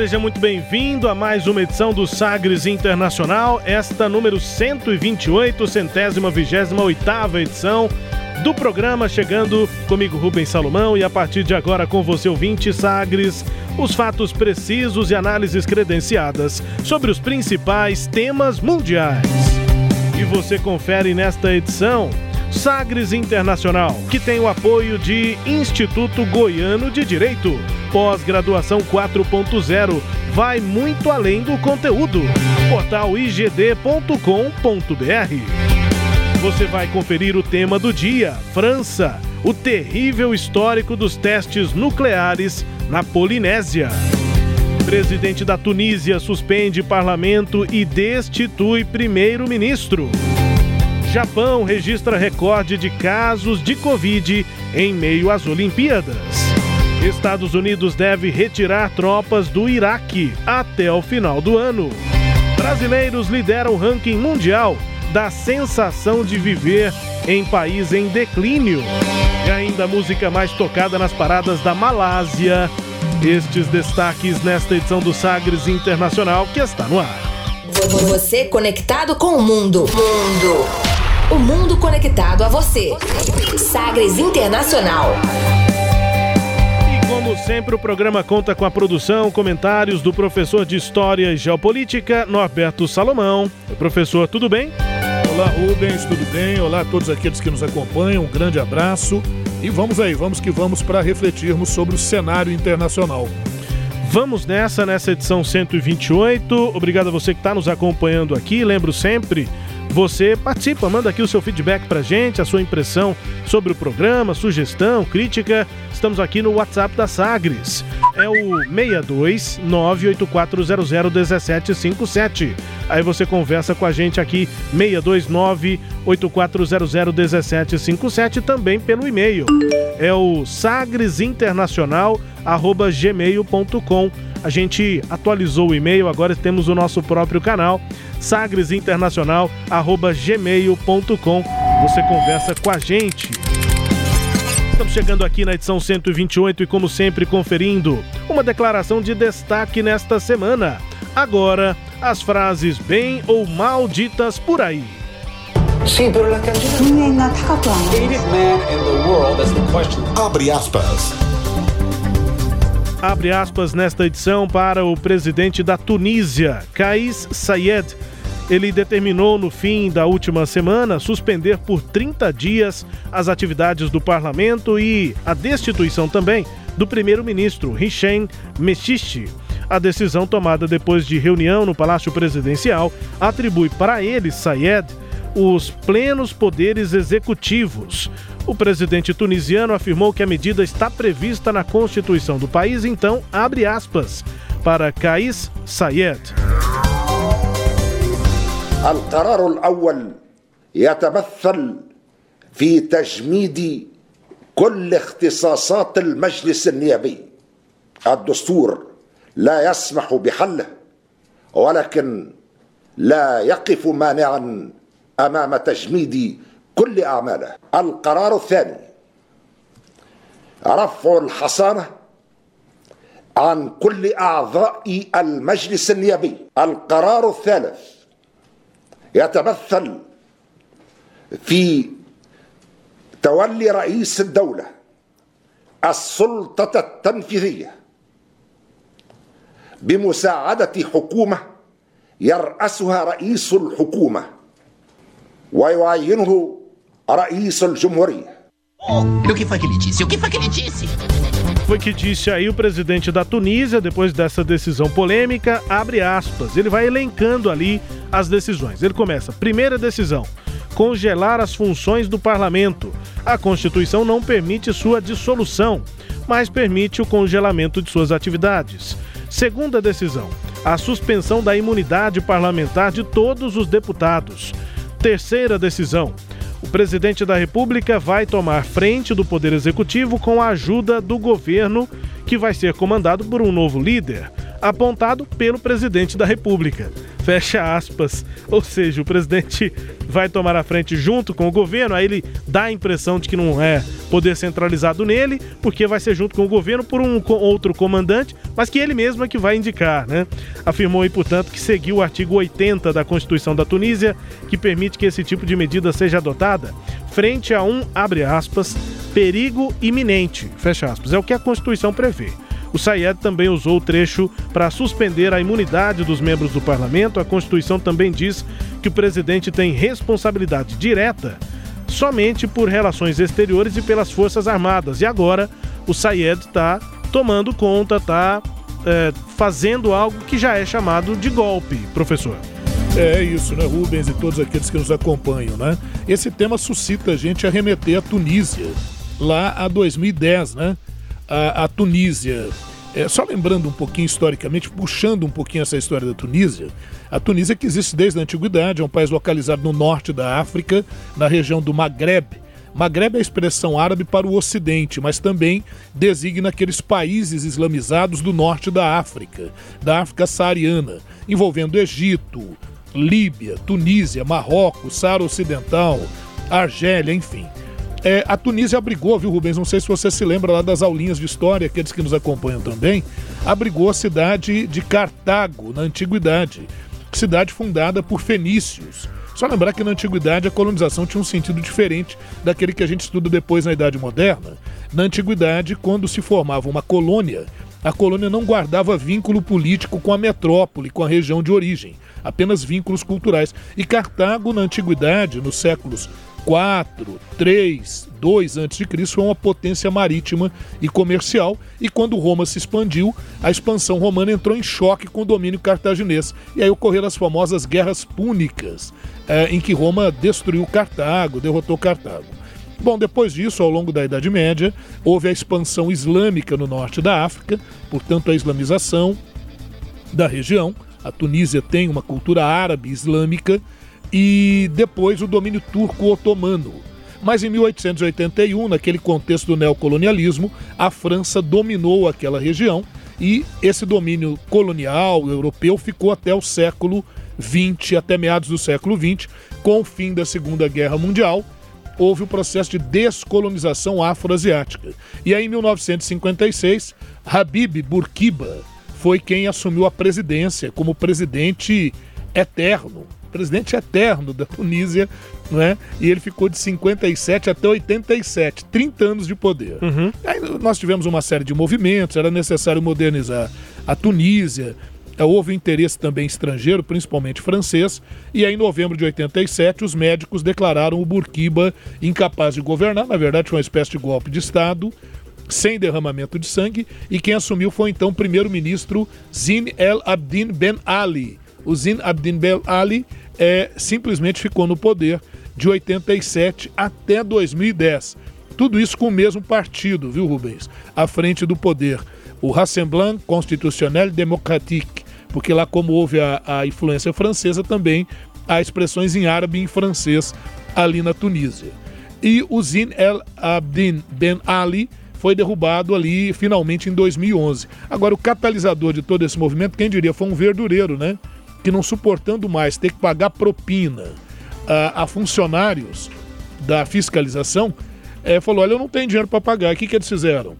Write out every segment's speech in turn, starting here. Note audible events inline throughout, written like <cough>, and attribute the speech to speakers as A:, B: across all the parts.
A: Seja muito bem-vindo a mais uma edição do Sagres Internacional, esta número 128, centésima vigésima oitava edição do programa, chegando comigo Rubens Salomão e a partir de agora com você ouvinte Sagres, os fatos precisos e análises credenciadas sobre os principais temas mundiais. E você confere nesta edição Sagres Internacional, que tem o apoio de Instituto Goiano de Direito. Pós-graduação 4.0 vai muito além do conteúdo. Portal igd.com.br. Você vai conferir o tema do dia: França, o terrível histórico dos testes nucleares na Polinésia. Presidente da Tunísia suspende parlamento e destitui primeiro-ministro. Japão registra recorde de casos de Covid em meio às Olimpíadas. Estados Unidos deve retirar tropas do Iraque até o final do ano. Brasileiros lideram o ranking mundial da sensação de viver em país em declínio. E ainda a música mais tocada nas paradas da Malásia. Estes destaques nesta edição do Sagres Internacional que está no ar.
B: Você conectado com o mundo. Mundo. O mundo conectado a você. Sagres Internacional.
A: E como sempre, o programa conta com a produção, comentários do professor de História e Geopolítica, Norberto Salomão. Professor, tudo bem?
C: Olá, Rubens, tudo bem? Olá a todos aqueles que nos acompanham, um grande abraço. E vamos aí, vamos que vamos para refletirmos sobre o cenário internacional.
A: Vamos nessa, nessa edição 128. Obrigado a você que está nos acompanhando aqui. Lembro sempre você participa, manda aqui o seu feedback pra gente, a sua impressão sobre o programa, sugestão, crítica. Estamos aqui no WhatsApp da Sagres. É o 62 98400 1757. Aí você conversa com a gente aqui, 629 8400 1757, também pelo e-mail. É o sagresinternacional@gmail.com. A gente atualizou o e-mail, agora temos o nosso próprio canal sagresinternacional@gmail.com. Você conversa com a gente. Estamos chegando aqui na edição 128 e como sempre conferindo uma declaração de destaque nesta semana. Agora, as frases bem ou mal ditas por aí.
D: Abre aspas
A: abre aspas nesta edição para o presidente da Tunísia, Kais Sayed. Ele determinou no fim da última semana suspender por 30 dias as atividades do parlamento e a destituição também do primeiro-ministro Hichem Mechichi. A decisão tomada depois de reunião no Palácio Presidencial atribui para ele, Sayed, os plenos poderes executivos. O presidente tunisiano afirmou que a medida está prevista na Constituição do país, então abre aspas para Kais Sayed.
E: القرار الأول يتمثل في تجميد كل اختصاصات المجلس النيابي الدستور لا يسمح بحله ولكن لا يقف مانعا امام تجميد كل أعماله. القرار الثاني رفع الحصانة عن كل أعضاء المجلس النيابي. القرار الثالث يتمثل في تولي رئيس الدولة السلطة التنفيذية بمساعدة حكومة يرأسها رئيس الحكومة ويعينه رئيس الجمهورية
F: o que foi que ele disse? O que foi que ele disse?
A: Foi que disse aí o presidente da Tunísia, depois dessa decisão polêmica, abre aspas. Ele vai elencando ali as decisões. Ele começa: primeira decisão, congelar as funções do parlamento. A Constituição não permite sua dissolução, mas permite o congelamento de suas atividades. Segunda decisão, a suspensão da imunidade parlamentar de todos os deputados. Terceira decisão, o presidente da República vai tomar frente do Poder Executivo com a ajuda do governo, que vai ser comandado por um novo líder, apontado pelo presidente da República. Fecha aspas. Ou seja, o presidente vai tomar a frente junto com o governo, aí ele dá a impressão de que não é poder centralizado nele, porque vai ser junto com o governo por um outro comandante, mas que ele mesmo é que vai indicar, né? Afirmou aí, portanto, que seguiu o artigo 80 da Constituição da Tunísia, que permite que esse tipo de medida seja adotada frente a um, abre aspas, perigo iminente, fecha aspas. É o que a Constituição prevê. O Sayed também usou o trecho para suspender a imunidade dos membros do parlamento. A Constituição também diz que o presidente tem responsabilidade direta somente por relações exteriores e pelas Forças Armadas. E agora o Sayed está tomando conta, está é, fazendo algo que já é chamado de golpe, professor.
C: É isso, né, Rubens e todos aqueles que nos acompanham, né? Esse tema suscita a gente a remeter à Tunísia, lá a 2010, né? A, a Tunísia. É, só lembrando um pouquinho historicamente, puxando um pouquinho essa história da Tunísia, a Tunísia que existe desde a antiguidade, é um país localizado no norte da África, na região do Maghreb. Maghreb é a expressão árabe para o ocidente, mas também designa aqueles países islamizados do norte da África, da África saariana, envolvendo Egito, Líbia, Tunísia, Marrocos, Saara Ocidental, Argélia, enfim. É, a Tunísia abrigou, viu, Rubens? Não sei se você se lembra lá das aulinhas de história, aqueles que nos acompanham também. Abrigou a cidade de Cartago, na antiguidade. Cidade fundada por fenícios. Só lembrar que na antiguidade a colonização tinha um sentido diferente daquele que a gente estuda depois na Idade Moderna. Na antiguidade, quando se formava uma colônia, a colônia não guardava vínculo político com a metrópole, com a região de origem, apenas vínculos culturais. E Cartago, na antiguidade, nos séculos 4, 3, 2 a.C. foi uma potência marítima e comercial, e quando Roma se expandiu, a expansão romana entrou em choque com o domínio cartaginês. E aí ocorreram as famosas guerras púnicas, é, em que Roma destruiu Cartago, derrotou Cartago. Bom, depois disso, ao longo da Idade Média, houve a expansão islâmica no norte da África, portanto, a islamização da região. A Tunísia tem uma cultura árabe islâmica e depois o domínio turco-otomano. Mas em 1881, naquele contexto do neocolonialismo, a França dominou aquela região e esse domínio colonial europeu ficou até o século XX, até meados do século XX, com o fim da Segunda Guerra Mundial, houve o processo de descolonização afroasiática. E aí, em 1956, Habib Bourguiba foi quem assumiu a presidência como presidente eterno presidente eterno da Tunísia, né? E ele ficou de 57 até 87, 30 anos de poder. Uhum. Aí nós tivemos uma série de movimentos, era necessário modernizar a Tunísia, é, houve interesse também estrangeiro, principalmente francês, e aí em novembro de 87 os médicos declararam o Burquiba incapaz de governar, na verdade foi uma espécie de golpe de Estado, sem derramamento de sangue, e quem assumiu foi então o primeiro-ministro Zine El Abdin Ben Ali. O Zine Abdin Ben Ali é, simplesmente ficou no poder de 87 até 2010. Tudo isso com o mesmo partido, viu, Rubens? À frente do poder. O Rassemblement Constitutionnel Démocratique, porque lá, como houve a, a influência francesa, também há expressões em árabe e em francês ali na Tunísia. E o Zine El Abdin Ben Ali foi derrubado ali finalmente em 2011. Agora, o catalisador de todo esse movimento, quem diria, foi um verdureiro, né? Que não suportando mais ter que pagar propina a, a funcionários da fiscalização, é, falou: Olha, eu não tenho dinheiro para pagar. O que, que eles fizeram?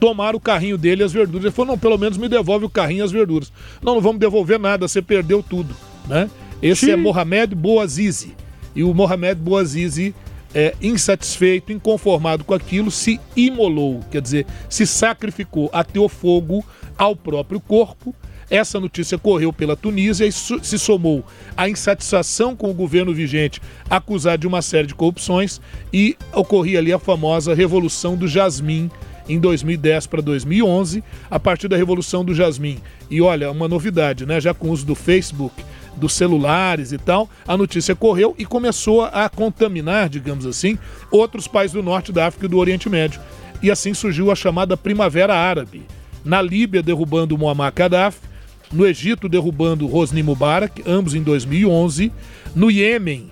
C: Tomaram o carrinho dele e as verduras. Ele falou: Não, pelo menos me devolve o carrinho e as verduras. Não, não vamos devolver nada, você perdeu tudo. Né? Esse Sim. é Mohamed Bouazizi. E o Mohamed Bouazizi, é, insatisfeito, inconformado com aquilo, se imolou, quer dizer, se sacrificou, ateou fogo ao próprio corpo essa notícia correu pela Tunísia e se somou à insatisfação com o governo vigente, acusado de uma série de corrupções, e ocorria ali a famosa Revolução do Jasmim em 2010 para 2011, a partir da Revolução do Jasmim. E olha, uma novidade, né? Já com o uso do Facebook, dos celulares e tal, a notícia correu e começou a contaminar, digamos assim, outros países do norte da África e do Oriente Médio. E assim surgiu a chamada Primavera Árabe. Na Líbia, derrubando Muammar Gaddafi, no Egito, derrubando Hosni Mubarak, ambos em 2011. No Iêmen,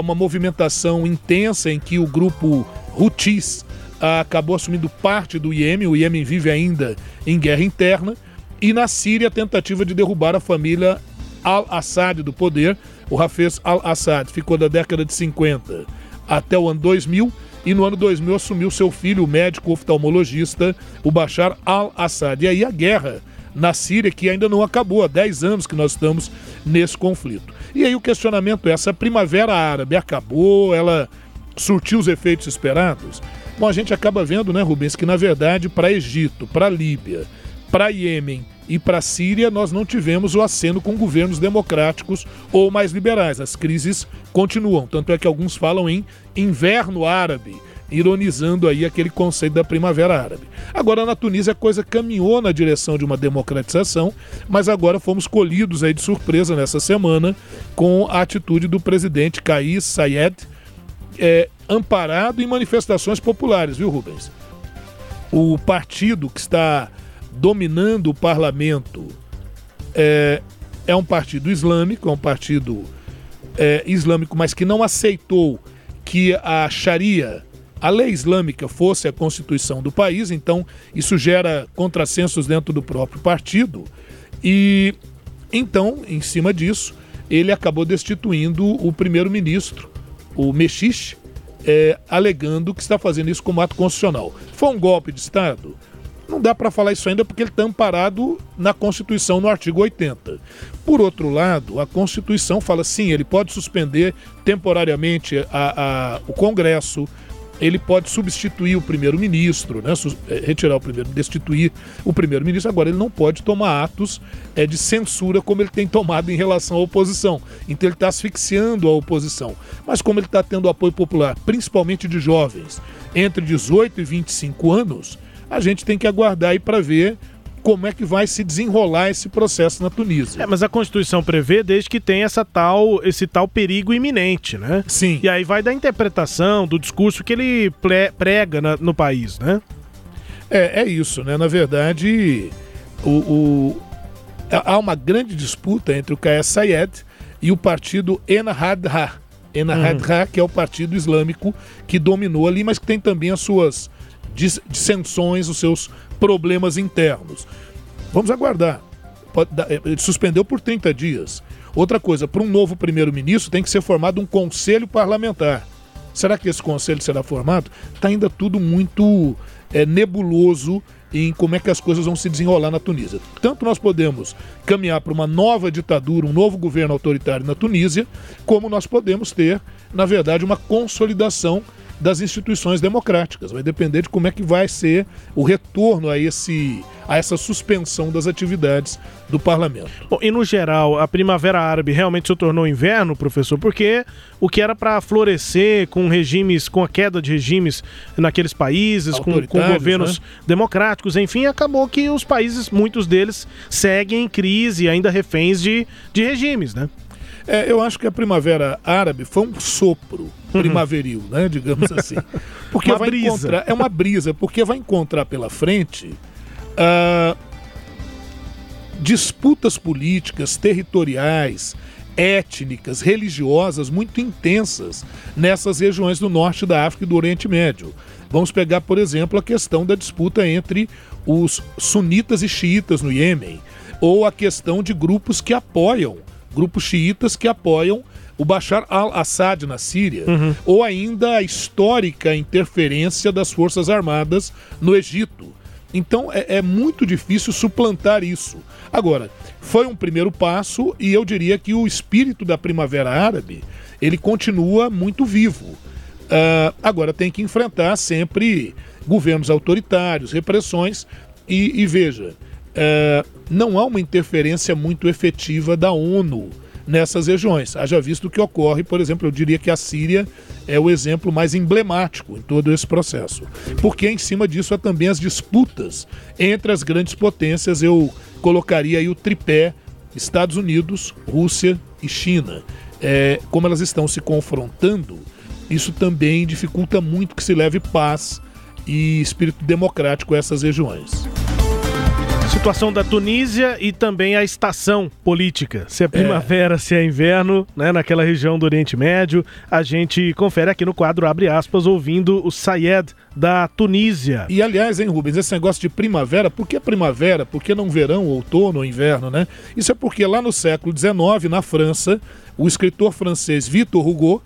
C: uma movimentação intensa em que o grupo Houthis acabou assumindo parte do Iêmen. O Iêmen vive ainda em guerra interna. E na Síria, a tentativa de derrubar a família Al-Assad do poder. O Hafez Al-Assad ficou da década de 50 até o ano 2000 e no ano 2000 assumiu seu filho, o médico oftalmologista, o Bashar al-Assad. E aí a guerra na Síria, que ainda não acabou, há 10 anos que nós estamos nesse conflito. E aí o questionamento é: essa primavera árabe acabou? Ela surtiu os efeitos esperados? Bom, a gente acaba vendo, né, Rubens, que na verdade para Egito, para Líbia, para Iêmen e para Síria nós não tivemos o aceno com governos democráticos ou mais liberais. As crises continuam. Tanto é que alguns falam em inverno árabe, ironizando aí aquele conceito da primavera árabe. Agora na Tunísia a coisa caminhou na direção de uma democratização, mas agora fomos colhidos aí de surpresa nessa semana com a atitude do presidente Kais Sayed, é, amparado em manifestações populares, viu, Rubens? O partido que está dominando o parlamento é, é um partido islâmico, é um partido é, islâmico, mas que não aceitou que a Sharia, a lei islâmica, fosse a constituição do país, então isso gera contrassensos dentro do próprio partido. E então, em cima disso, ele acabou destituindo o primeiro-ministro, o Mexiche, é, alegando que está fazendo isso como ato constitucional. Foi um golpe de Estado? Não dá para falar isso ainda porque ele está amparado na Constituição, no artigo 80. Por outro lado, a Constituição fala sim, ele pode suspender temporariamente a, a, o Congresso, ele pode substituir o primeiro-ministro, né, é, retirar o primeiro, destituir o primeiro-ministro. Agora, ele não pode tomar atos é, de censura como ele tem tomado em relação à oposição. Então, ele está asfixiando a oposição. Mas, como ele está tendo apoio popular, principalmente de jovens entre 18 e 25 anos, a gente tem que aguardar aí para ver como é que vai se desenrolar esse processo na Tunísia.
A: É, mas a Constituição prevê desde que tem essa tal, esse tal perigo iminente, né?
C: Sim.
A: E aí vai da interpretação, do discurso que ele prega na, no país, né?
C: É, é isso, né? Na verdade, o, o, há uma grande disputa entre o Kais Sayed e o partido Ennahda, Ennahda, uhum. que é o partido islâmico que dominou ali, mas que tem também as suas dissensões, os seus problemas internos. Vamos aguardar. Eh, ele suspendeu por 30 dias. Outra coisa, para um novo primeiro-ministro tem que ser formado um conselho parlamentar. Será que esse conselho será formado? Está ainda tudo muito é, nebuloso em como é que as coisas vão se desenrolar na Tunísia. Tanto nós podemos caminhar para uma nova ditadura, um novo governo autoritário na Tunísia, como nós podemos ter, na verdade, uma consolidação das instituições democráticas. Vai depender de como é que vai ser o retorno a, esse, a essa suspensão das atividades do parlamento.
A: Bom, e no geral, a primavera árabe realmente se tornou inverno, professor, porque o que era para florescer com regimes, com a queda de regimes naqueles países, com, com, governos né? democráticos, enfim, acabou que os países, muitos deles, seguem em crise, ainda reféns de, de regimes, né?
C: É, eu acho que a primavera árabe foi um sopro uhum. primaveril, né? Digamos assim. <laughs> Porque
A: uma
C: vai
A: brisa.
C: encontrar. É uma brisa, porque vai encontrar pela frente uh, disputas políticas, territoriais, étnicas, religiosas muito intensas nessas regiões do norte da África e do Oriente Médio. Vamos pegar, por exemplo, a questão da disputa entre os sunitas e xiitas no Iêmen, ou a questão de grupos que apoiam grupos xiitas que apoiam o Bashar al-Assad na Síria, uhum. ou ainda a histórica interferência das Forças Armadas no Egito. Então é, é, muito difícil suplantar isso. Agora, foi um primeiro passo e eu diria que o espírito da Primavera Árabe ele continua muito vivo. Uh, agora tem que enfrentar sempre governos autoritários, repressões e, e veja, é, não há uma interferência muito efetiva da ONU nessas regiões. Haja visto o que ocorre, por exemplo, eu diria que a Síria é o exemplo mais emblemático em todo esse processo. Porque em cima disso há também as disputas entre as grandes potências. Eu colocaria aí o tripé Estados Unidos, Rússia e China, é, como elas estão se confrontando, isso também dificulta muito que se leve paz e espírito democrático a essas regiões.
A: Situação da Tunísia e também a estação política. Se é primavera, é. se é inverno, né, naquela região do Oriente Médio. A gente confere aqui no quadro, abre aspas, ouvindo o Sayed da Tunísia.
C: E aliás, hein, Rubens, esse negócio de primavera, por que primavera? Por que não verão, outono ou inverno, né? Isso é porque lá no século XIX, na França, o escritor francês Victor Hugo,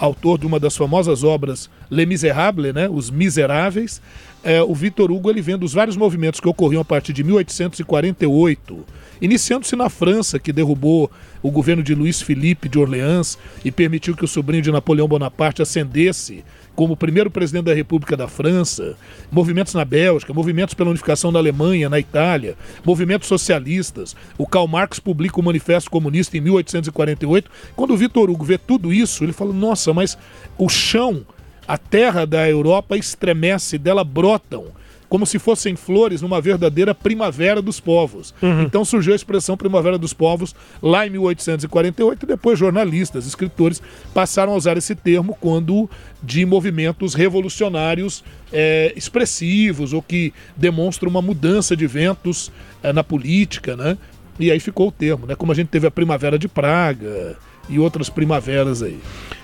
C: autor de uma das famosas obras Les Miserables, né, Os Miseráveis, é, o Vitor Hugo ele vem dos vários movimentos que ocorriam a partir de 1848, iniciando-se na França, que derrubou o governo de Luís Felipe de Orleans e permitiu que o sobrinho de Napoleão Bonaparte ascendesse como primeiro presidente da República da França, movimentos na Bélgica, movimentos pela unificação da Alemanha, na Itália, movimentos socialistas. O Karl Marx publica o Manifesto Comunista em 1848. Quando o Vitor Hugo vê tudo isso, ele fala: nossa, mas o chão a terra da Europa estremece, dela brotam como se fossem flores numa verdadeira primavera dos povos. Uhum. Então surgiu a expressão primavera dos povos lá em 1848 e depois jornalistas, escritores passaram a usar esse termo quando de movimentos revolucionários é, expressivos ou que demonstram uma mudança de ventos é, na política, né? E aí ficou o termo, né? Como a gente teve a primavera de Praga e outras primaveras aí.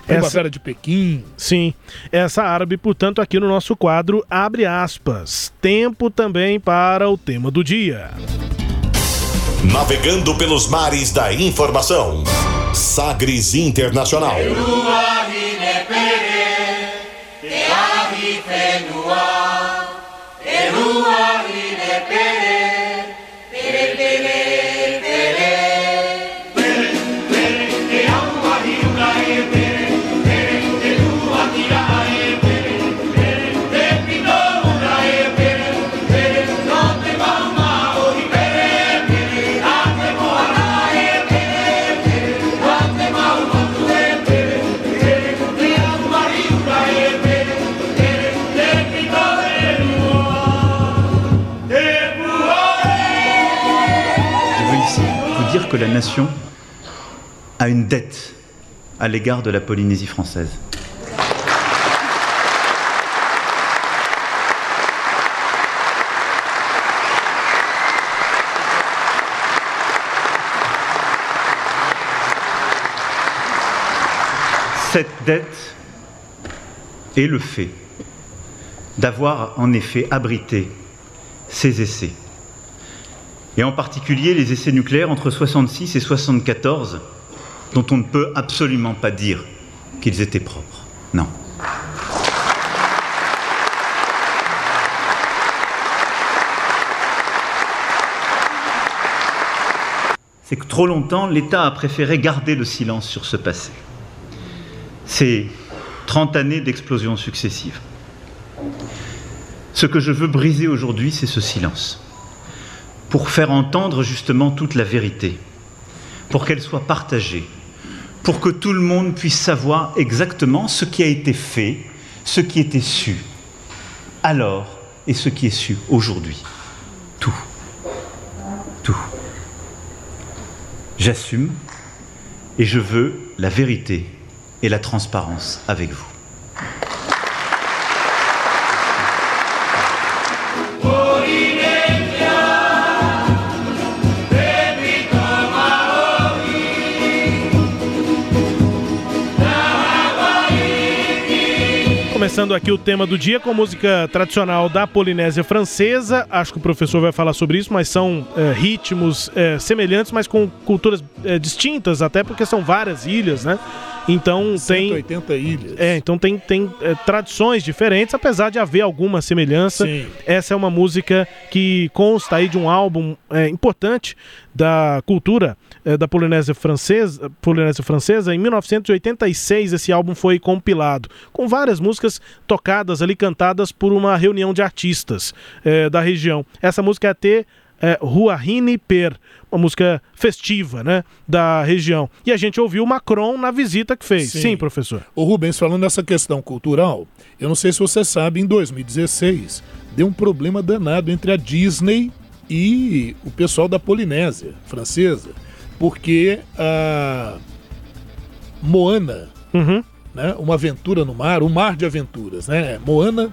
C: Primavera essa... de Pequim.
A: Sim. Essa árabe, portanto, aqui no nosso quadro, abre aspas. Tempo também para o tema do dia.
D: Navegando pelos mares da informação. Sagres Internacional.
G: Que la nation a une dette à l'égard de la Polynésie française. Cette dette est le fait d'avoir en effet abrité ces essais et en particulier les essais nucléaires entre 66 et 74, dont on ne peut absolument pas dire qu'ils étaient propres. Non. C'est que trop longtemps, l'État a préféré garder le silence sur ce passé. Ces 30 années d'explosions successives. Ce que je veux briser aujourd'hui, c'est ce silence pour faire entendre justement toute la vérité, pour qu'elle soit partagée, pour que tout le monde puisse savoir exactement ce qui a été fait, ce qui était su alors et ce qui est su aujourd'hui. Tout. Tout. J'assume et je veux la vérité et la transparence avec vous.
A: Começando aqui o tema do dia com música tradicional da Polinésia Francesa. Acho que o professor vai falar sobre isso, mas são é, ritmos é, semelhantes, mas com culturas é, distintas, até porque são várias ilhas, né? Então
C: 180 tem. ilhas.
A: É, então tem, tem é, tradições diferentes, apesar de haver alguma semelhança. Sim. Essa é uma música que consta aí de um álbum é, importante da cultura é, da Polinésia Francesa, Polinésia Francesa. Em 1986 esse álbum foi compilado, com várias músicas tocadas ali, cantadas por uma reunião de artistas é, da região. Essa música é até é, Ruahine Per, uma música festiva, né, da região. E a gente ouviu o Macron na visita que fez. Sim, Sim professor.
C: O Rubens, falando nessa questão cultural, eu não sei se você sabe, em 2016 deu um problema danado entre a Disney e o pessoal da Polinésia francesa porque a Moana,
A: Uhum.
C: né, uma aventura no mar, um mar de aventuras, né? Moana,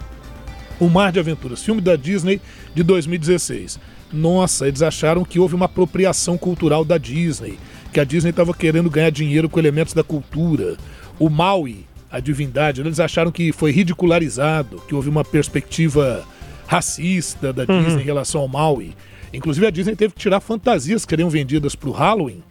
C: um mar de aventuras, filme da Disney de 2016. Nossa, eles acharam que houve uma apropriação cultural da Disney, que a Disney estava querendo ganhar dinheiro com elementos da cultura. O Maui, a divindade, eles acharam que foi ridicularizado, que houve uma perspectiva racista da Disney em relação ao Maui. Inclusive a Disney teve que tirar fantasias que seriam vendidas para o Halloween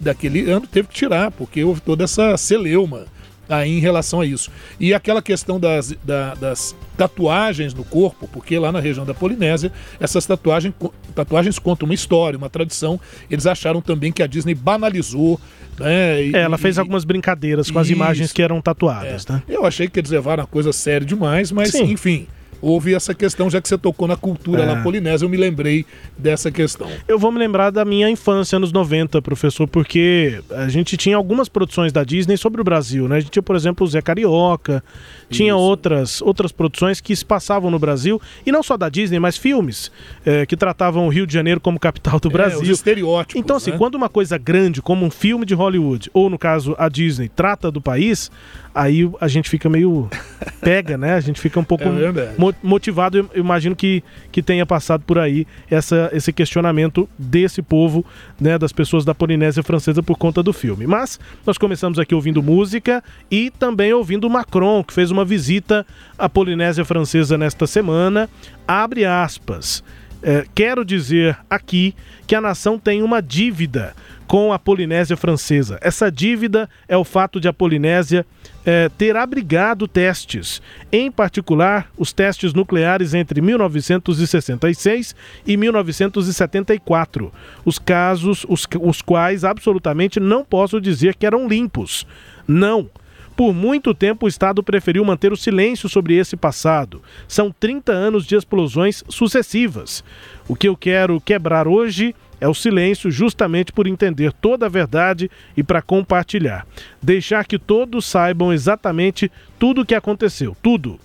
C: daquele ano, teve que tirar, porque houve toda essa celeuma aí em relação a isso. E aquela questão das, da- das tatuagens no corpo, porque lá na região da Polinésia, essas tatuagens, tatuagens contam uma história, uma tradição. Eles acharam também que a Disney banalizou. Né, e-
A: É, ela fez
C: e-
A: algumas brincadeiras com as
C: Isso.
A: imagens que eram tatuadas,
C: é.
A: né?
C: Eu achei que eles levaram a coisa séria demais, mas
A: Sim.
C: enfim. Houve essa questão, já que você tocou na cultura
A: É.
C: lá polinésia, eu me lembrei dessa questão.
A: Eu vou me lembrar da minha infância, anos 90, professor, porque a gente tinha algumas produções da Disney sobre o Brasil, né? A gente tinha, por exemplo, o Zé Carioca, tinha outras, outras produções que se passavam no Brasil, e não só da Disney, mas filmes eh, que tratavam o Rio de Janeiro como capital do
C: É,
A: Brasil.
C: os estereótipos.
A: Então, assim,
C: né?
A: quando uma coisa grande, como um filme de Hollywood, ou no caso a Disney, trata do país, aí a gente fica meio. <laughs> pega, né? A gente fica um pouco
C: É
A: motivado. Eu imagino que, que tenha passado por aí essa, esse questionamento desse povo, né? Das pessoas da Polinésia Francesa por conta do filme. Mas nós começamos aqui ouvindo música e também ouvindo Macron, que fez uma visita à Polinésia Francesa nesta semana. Abre aspas. É, quero dizer aqui que a nação tem uma dívida com a Polinésia Francesa. Essa dívida é o fato de a Polinésia é, ter abrigado testes, em particular os testes nucleares entre 1966 e 1974. Os casos, os, os quais absolutamente não posso dizer que eram limpos. Não. Por muito tempo, o Estado preferiu manter o silêncio sobre esse passado. São 30 anos de explosões sucessivas. O que eu quero quebrar hoje é o silêncio, justamente por entender toda a verdade e para compartilhar. Deixar que todos saibam exatamente tudo o que aconteceu. Tudo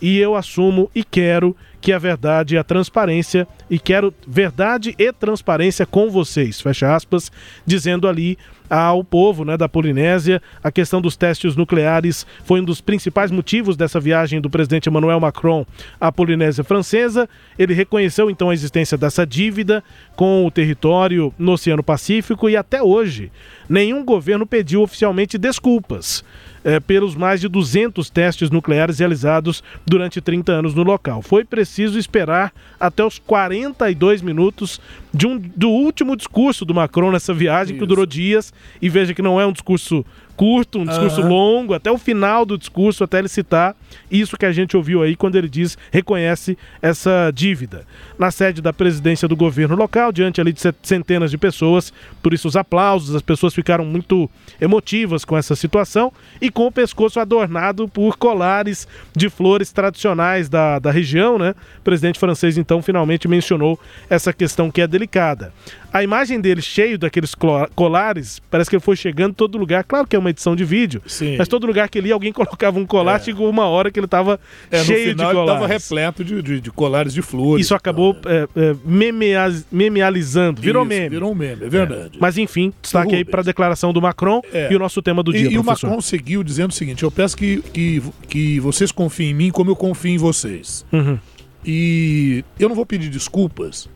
A: e eu assumo e quero que a verdade e a transparência e quero verdade e transparência com vocês, fecha aspas, dizendo ali ao povo né, da Polinésia a questão dos testes nucleares foi um dos principais motivos dessa viagem do presidente Emmanuel Macron à Polinésia Francesa. Ele reconheceu então a existência dessa dívida com o território no Oceano Pacífico e até hoje nenhum governo pediu oficialmente desculpas eh, pelos mais de 200 testes nucleares realizados durante 30 anos no local. Foi preciso esperar até os 42 minutos de um, do último discurso do Macron nessa viagem, que
C: Isso.
A: durou dias, e veja que não é um discurso curto, um discurso
C: Aham.
A: longo, até o final do discurso, até ele citar isso que a gente ouviu aí quando ele diz, reconhece essa dívida. Na sede da presidência do governo local, diante ali de centenas de pessoas, por isso os aplausos, as pessoas ficaram muito emotivas com essa situação e com o pescoço adornado por colares de flores tradicionais da, da região, né? O presidente francês então finalmente mencionou essa questão que é delicada. A imagem dele cheio daqueles colares, parece que ele foi chegando em todo lugar. Claro que é uma edição de vídeo,
C: Sim.
A: mas todo lugar que ele ia, alguém <laughs> colocava um colar,
C: É.
A: chegou uma hora que ele estava
C: É,
A: cheio
C: final
A: de colares.
C: estava repleto de, de- de colares de flores.
A: Isso acabou
C: tal,
A: é, é, memeaz- memealizando, virou
C: Isso,
A: meme.
C: Virou um meme, é verdade.
A: Mas enfim, destaque aí para a declaração do Macron
C: É.
A: e o nosso tema do dia,
C: e, e o. Macron seguiu dizendo o seguinte: eu peço que, que, que vocês confiem em mim como eu confio em vocês.
A: Uhum.
C: E eu não vou pedir desculpas,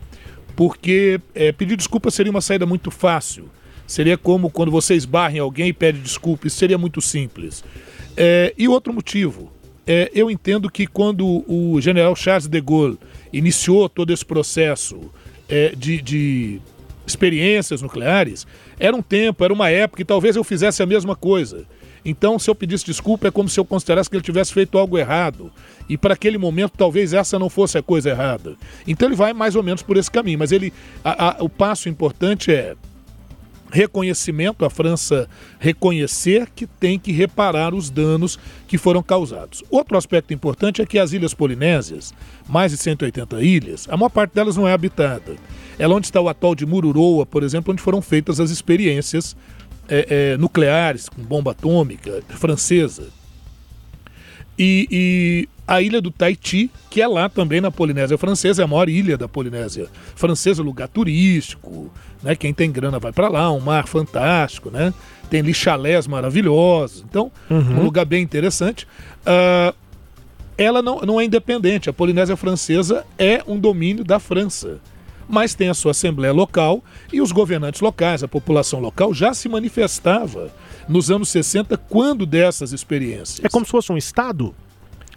C: porque é, pedir desculpas seria uma saída muito fácil. Seria como quando você esbarra em alguém e pede desculpa, isso seria muito simples. É, e outro motivo, é, eu entendo que quando o general Charles de Gaulle iniciou todo esse processo é, de, de experiências nucleares, era um tempo, era uma época, e talvez eu fizesse a mesma coisa. Então, se eu pedisse desculpa, é como se eu considerasse que ele tivesse feito algo errado. E para aquele momento, talvez essa não fosse a coisa errada. Então, ele vai mais ou menos por esse caminho. Mas ele, a- a- o passo importante é reconhecimento, a França reconhecer que tem que reparar os danos que foram causados. Outro aspecto importante é que as ilhas polinésias, mais de 180 ilhas, a maior parte delas não é habitada. É onde está o atol de Mururoa, por exemplo, onde foram feitas as experiências é, é, nucleares com bomba atômica francesa. E, e a ilha do Tahiti, que é lá também na Polinésia Francesa, é a maior ilha da Polinésia Francesa, lugar turístico, né? Quem tem grana vai para lá, um mar fantástico, né? Tem ali chalés maravilhosos, então
A: Uhum.
C: um lugar bem interessante. Ah, ela não, não é independente, a Polinésia Francesa é um domínio da França, mas tem a sua assembleia local e os governantes locais, a população local já se manifestava nos anos 60 quando dessas experiências.
A: É como se fosse um estado?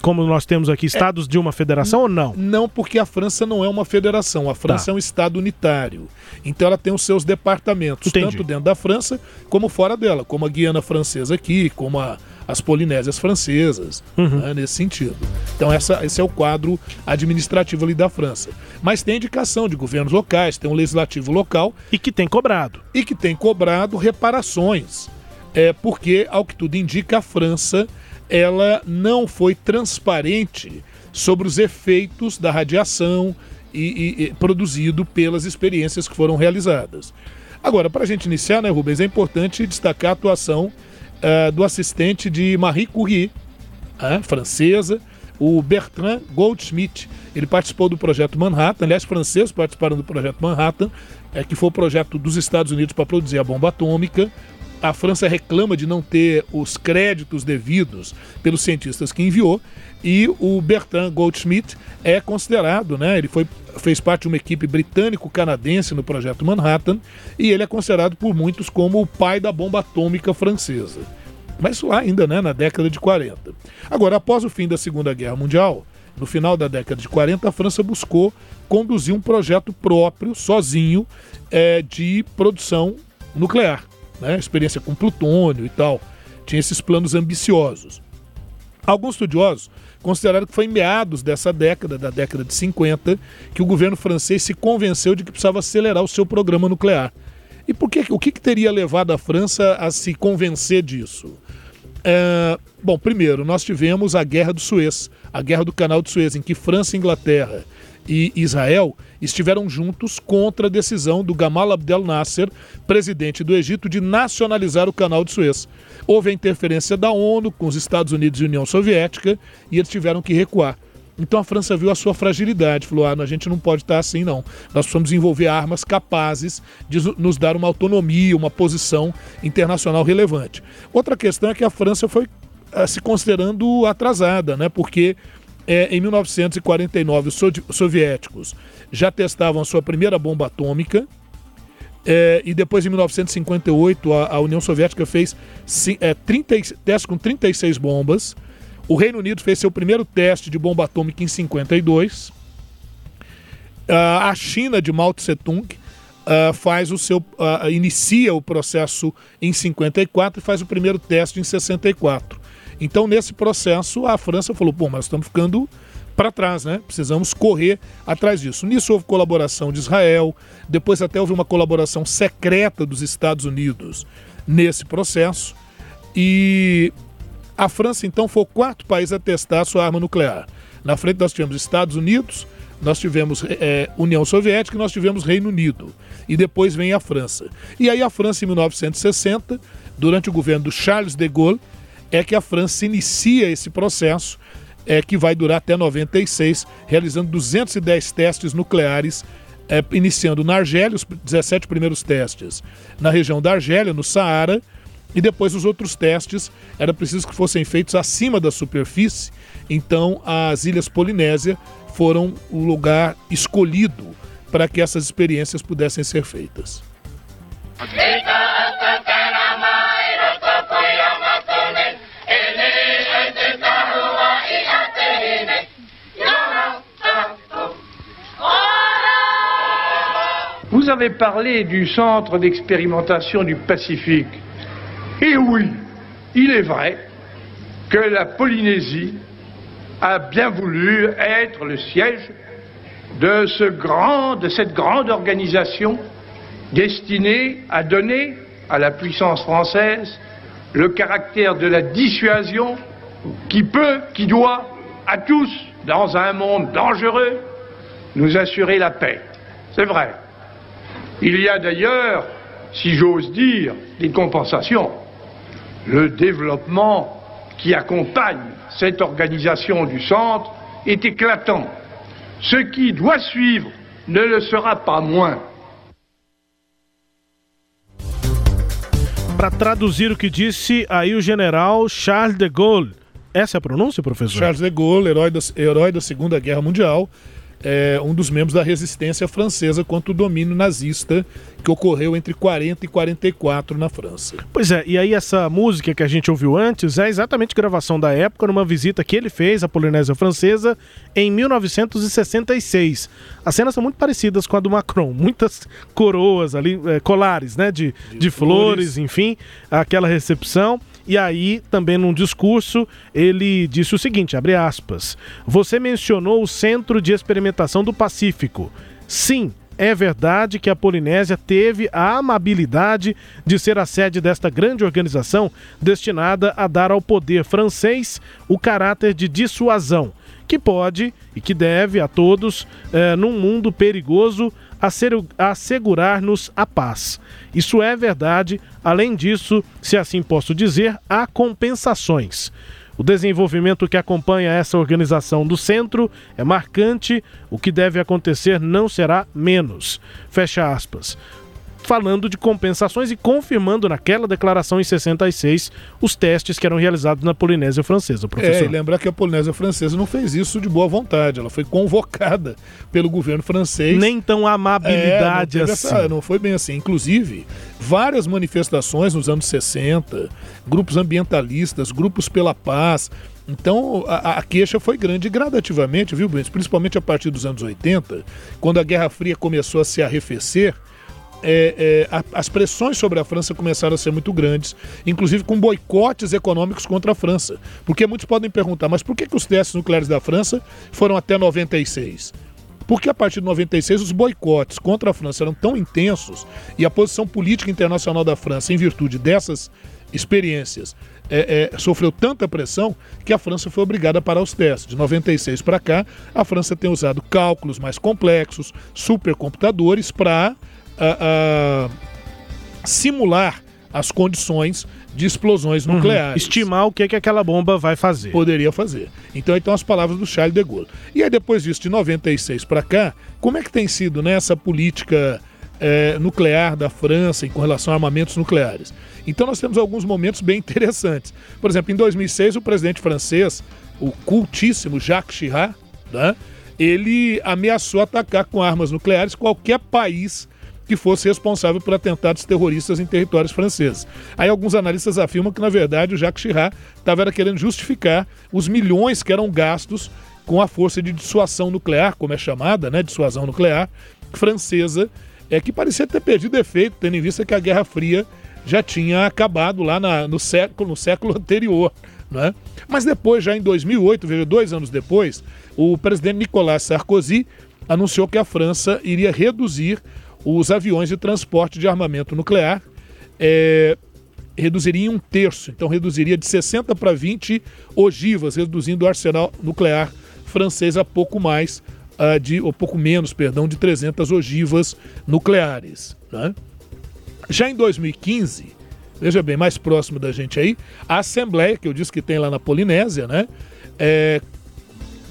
A: Como nós temos aqui estados de uma federação ou não?
C: Não, porque a França não é uma federação. A França
A: Tá.
C: é um estado unitário. Então ela tem os seus departamentos,
A: Entendi.
C: tanto dentro da França como fora dela, como a Guiana Francesa aqui, como a- as Polinésias Francesas,
A: Uhum.
C: né, nesse sentido. Então essa, esse é o quadro administrativo ali da França. Mas tem indicação de governos locais, tem um legislativo local
A: E que tem cobrado.
C: e que tem cobrado reparações. É porque, ao que tudo indica, a França ela não foi transparente sobre os efeitos da radiação e, e- e produzido pelas experiências que foram realizadas. Agora, para a gente iniciar, né, Rubens, é importante destacar a atuação ah, do assistente de Marie Curie, ah, francesa, o Bertrand Goldschmidt. Ele participou do projeto Manhattan, aliás, franceses participaram do projeto Manhattan, é, que foi o projeto dos Estados Unidos para produzir a bomba atômica. A França reclama de não ter os créditos devidos pelos cientistas que enviou. E o Bertrand Goldschmidt é considerado, né? Ele foi, fez parte de uma equipe britânico-canadense no projeto Manhattan e ele é considerado por muitos como o pai da bomba atômica francesa. Mas lá ainda, né, na década de 40. Agora, após o fim da Segunda Guerra Mundial, no final da década de 40, a França buscou conduzir um projeto próprio, sozinho, eh, de produção nuclear. Né? Experiência com plutônio e tal. Tinha esses planos ambiciosos. Alguns estudiosos consideraram que foi em meados dessa década, da década de 50, que o governo francês se convenceu de que precisava acelerar o seu programa nuclear. E por que, o que, que teria levado a França a se convencer disso? É, bom, primeiro, nós tivemos a Guerra do Suez, a Guerra do Canal de Suez, em que França, Inglaterra e Israel estiveram juntos contra a decisão do Gamal Abdel Nasser, presidente do Egito, de nacionalizar o Canal de Suez. Houve a interferência da ONU com os Estados Unidos e União Soviética e eles tiveram que recuar. Então a França viu a sua fragilidade, falou: ah, a gente não pode estar assim, não. Nós precisamos desenvolver armas capazes de nos dar uma autonomia, uma posição internacional relevante. Outra questão é que a França foi ah, se considerando atrasada, né? Porque é, em 1949 os soviéticos já testavam a sua primeira bomba atômica. é, e depois, em 1958, a, a União Soviética fez é, 30 e- testes com 36 bombas. O Reino Unido fez seu primeiro teste de bomba atômica em 52. Ah, a China de Mao Tse Tung ah, faz o seu ah, inicia o processo em 54 e faz o primeiro teste em 64. Então nesse processo a França falou: "Pô, mas estamos ficando para trás, né? Precisamos correr atrás disso". Nisso houve colaboração de Israel, depois até houve uma colaboração secreta dos Estados Unidos nesse processo e a França, então, foi o quarto país a testar sua arma nuclear. Na frente nós tivemos Estados Unidos, nós tivemos eh, União Soviética e nós tivemos Reino Unido. E depois vem a França. E aí a França, em 1960, durante o governo do Charles de Gaulle, é que a França inicia esse processo é, que vai durar até 96, realizando 210 testes nucleares, é, iniciando na Argélia, os 17 primeiros testes na região da Argélia, no Saara, e depois os outros testes era preciso que fossem feitos acima da superfície. Então as Ilhas Polinésia foram o lugar escolhido para que essas experiências pudessem ser feitas.
H: Avez parlé du centre d'expérimentation du Pacifique. Et oui, il est vrai que la Polynésie a bien voulu être le siège de, de cette grande organisation destinée à donner à la puissance française le caractère de la dissuasion qui peut, qui doit à tous, dans un monde dangereux, nous assurer la paix. C'est vrai. Il y a d'ailleurs, si j'ose dire, des compensations. Le développement qui accompagne cette organisation du centre est éclatant. Ce qui doit suivre ne le sera pas moins.
A: Para traduzir o que disse aí o general Charles de Gaulle. Essa é a pronúncia, professor?
C: Charles de Gaulle, herói da, herói da Segunda Guerra Mundial, é, um dos membros da resistência francesa contra o domínio nazista que ocorreu entre 40 e 44 na França.
A: Pois é, e aí essa música que a gente ouviu antes é exatamente gravação da época, numa visita que ele fez à Polinésia Francesa em 1966. As cenas são muito parecidas com a do Macron, <laughs> muitas coroas ali, é, colares, né, de, de, de flores, flores, enfim, aquela recepção. E aí, também num discurso, ele disse o seguinte, abre aspas, você mencionou o Centro de Experimentação do Pacífico. Sim, é verdade que a Polinésia teve a amabilidade de ser a sede desta grande organização destinada a dar ao poder francês o caráter de dissuasão, que pode e que deve a todos, eh, num mundo perigoso, assegurar-nos a paz. Isso é verdade. Além disso, se assim posso dizer, há compensações. O desenvolvimento que acompanha essa organização do centro é marcante, o que deve acontecer não será menos. Fecha aspas falando de compensações e confirmando naquela declaração em 66 os testes que eram realizados na Polinésia Francesa, professor.
C: É, e lembrar que a Polinésia Francesa não fez isso de boa vontade, ela foi convocada pelo governo francês.
A: Nem tão amabilidade
C: é,
A: não
C: assim. Essa, não foi bem assim. Inclusive, várias manifestações nos anos 60, grupos ambientalistas, grupos pela paz, então a, a, queixa foi grande gradativamente, viu, Bruno? Principalmente a partir dos anos 80, quando a Guerra Fria começou a se arrefecer é, é, as pressões sobre a França começaram a ser muito grandes, inclusive com boicotes econômicos contra a França. Porque muitos podem perguntar, mas por que, que os testes nucleares da França foram até 96? Porque a partir de 96 os boicotes contra a França eram tão intensos e a posição política internacional da França, em virtude dessas experiências, é, é, sofreu tanta pressão que a França foi obrigada a parar os testes. De 96 para cá, a França tem usado cálculos mais complexos, supercomputadores para uh, simular as condições de explosões uhum. nucleares.
A: Estimar o que, que aquela bomba vai fazer.
C: Poderia fazer. Então, então as palavras do Charles de Gaulle. E aí, depois disso, de 96 para cá, como é que tem sido né, essa política é, nuclear da França com relação a armamentos nucleares? Então, nós temos alguns momentos bem <laughs> interessantes. Por exemplo, em 2006, o presidente francês, o cultíssimo Jacques Chirac, né, ele ameaçou atacar com armas nucleares qualquer país que fosse responsável por atentados terroristas em territórios franceses. Aí alguns analistas afirmam que, na verdade, o Jacques Chirac estava querendo justificar os milhões que eram gastos com a força de dissuasão nuclear, como é chamada, né, dissuasão nuclear francesa, é que parecia ter perdido efeito, tendo em vista que a Guerra Fria já tinha acabado lá na, no, século, no século anterior. Né? Mas depois, já em 2008, veja, dois anos depois, o presidente Nicolas Sarkozy anunciou que a França iria reduzir os aviões de transporte de armamento nuclear é, reduziria em um terço, então reduziria de 60 para 20 ogivas, reduzindo o arsenal nuclear francês a pouco mais uh, de, ou pouco menos, perdão, de 300 ogivas nucleares. Né? Já em 2015, veja bem, mais próximo da gente aí, a Assembleia, que eu disse que tem lá na Polinésia, né? É,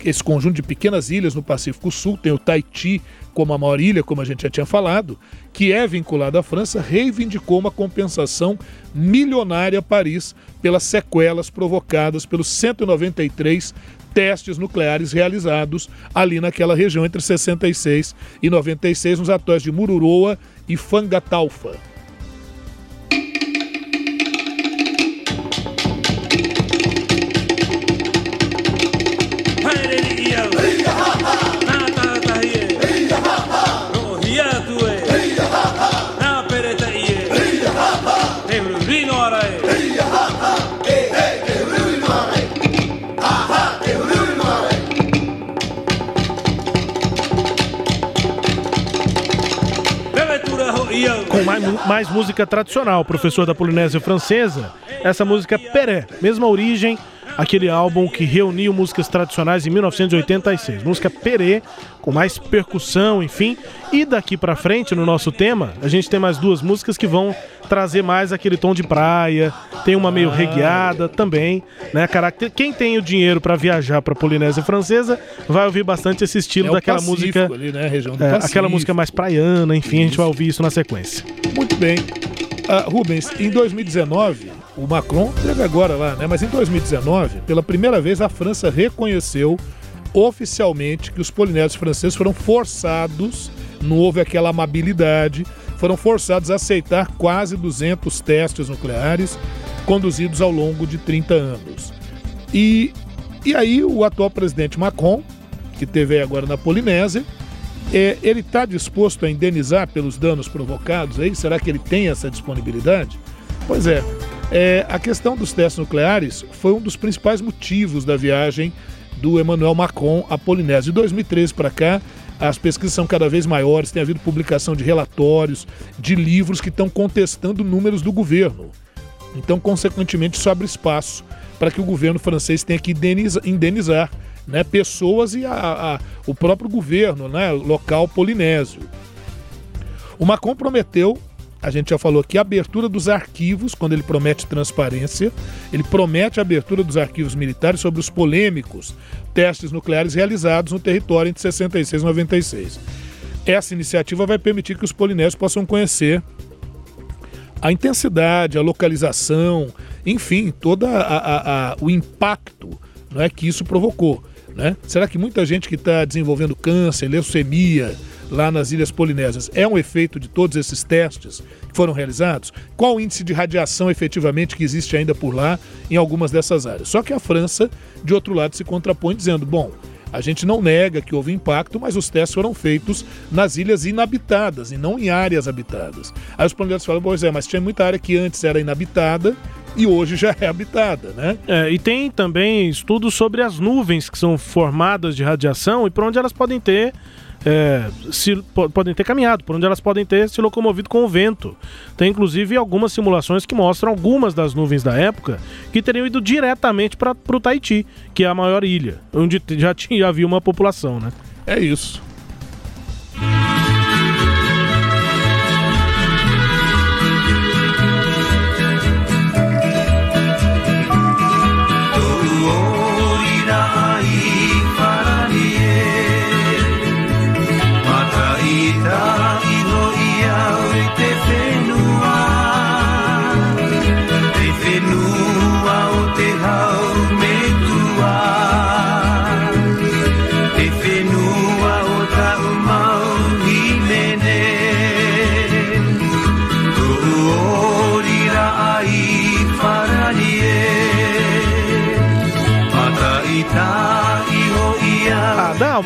C: esse conjunto de pequenas ilhas no Pacífico Sul, tem o Tahiti como a maior ilha, como a gente já tinha falado, que é vinculada à França, reivindicou uma compensação milionária a Paris pelas sequelas provocadas pelos 193 testes nucleares realizados ali naquela região entre 66 e 96 nos atóis de Mururoa e Fangataufa.
A: Mais, música tradicional, professor da Polinésia Francesa. Essa música Peré, mesma origem aquele álbum que reuniu músicas tradicionais em 1986. Música Perê, com mais percussão, enfim. E daqui para frente, no nosso tema, a gente tem mais duas músicas que vão trazer mais aquele tom de praia, tem uma meio ah, regueada também, né? Quem tem o dinheiro para viajar para Polinésia Francesa vai ouvir bastante esse estilo é daquela
C: Pacífico
A: música,
C: ali, né? Região do
A: é, aquela música mais praiana, enfim, isso. a gente vai ouvir isso na sequência.
C: Muito bem. Uh, Rubens, em 2019, o Macron teve agora lá, né? Mas em 2019, pela primeira vez, a França reconheceu oficialmente que os polinésios franceses foram forçados, não houve aquela amabilidade, foram forçados a aceitar quase 200 testes nucleares conduzidos ao longo de 30 anos. E, e aí o atual presidente Macron, que teve agora na Polinésia, é, ele está disposto a indenizar pelos danos provocados aí? Será que ele tem essa disponibilidade? Pois é, é, a questão dos testes nucleares foi um dos principais motivos da viagem do Emmanuel Macron à Polinésia. De 2013 para cá, as pesquisas são cada vez maiores, tem havido publicação de relatórios, de livros que estão contestando números do governo. Então, consequentemente, isso abre espaço para que o governo francês tenha que indenizar, né, pessoas e a, a, o próprio governo né, local polinésio. O Macron prometeu a gente já falou aqui, a abertura dos arquivos, quando ele promete transparência, ele promete a abertura dos arquivos militares sobre os polêmicos testes nucleares realizados no território entre 66 e 96. Essa iniciativa vai permitir que os polinésios possam conhecer a intensidade, a localização, enfim, todo o impacto não é, que isso provocou. Né? Será que muita gente que está desenvolvendo câncer, leucemia, lá nas Ilhas Polinésias é um efeito de todos esses testes que foram realizados? Qual o índice de radiação efetivamente que existe ainda por lá em algumas dessas áreas? Só que a França, de outro lado, se contrapõe dizendo: bom, a gente não nega que houve impacto, mas os testes foram feitos nas ilhas inabitadas e não em áreas habitadas. Aí os planetas falam, pois é, mas tinha muita área que antes era inabitada e hoje já é habitada, né?
A: É, e tem também estudos sobre as nuvens que são formadas de radiação e por onde elas podem ter é, se, podem ter caminhado, por onde elas podem ter se locomovido com o vento. Tem inclusive algumas simulações que mostram algumas das nuvens da época que teriam ido diretamente para o Tahiti, que é a maior ilha, onde já tinha havia uma população, né?
C: É isso.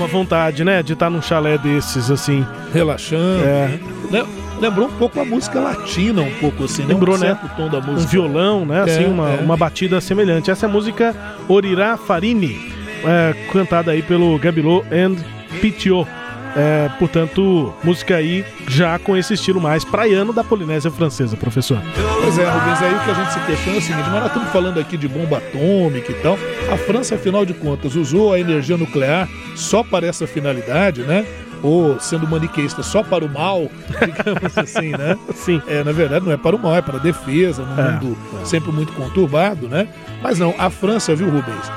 A: Uma vontade, né? De estar num chalé desses, assim.
C: Relaxando. É. Lembrou um pouco a música latina, um pouco assim,
A: né? Lembrou,
C: um
A: né?
C: tom da música.
A: Um violão, né? Assim, é, uma, é. uma batida semelhante. Essa é a música Orirá Farini, é, cantada aí pelo Gabilô and Pitio. É, portanto, música aí já com esse estilo mais praiano da Polinésia Francesa, professor.
C: Pois é, Rubens, aí o que a gente se questiona é o seguinte: nós estamos falando aqui de bomba atômica e tal. A França, afinal de contas, usou a energia nuclear só para essa finalidade, né? Ou sendo maniqueísta só para o mal, <laughs> digamos assim, né?
A: Sim.
C: É, na verdade, não é para o mal, é para a defesa, num é, mundo é. sempre muito conturbado, né? Mas não, a França, viu, Rubens?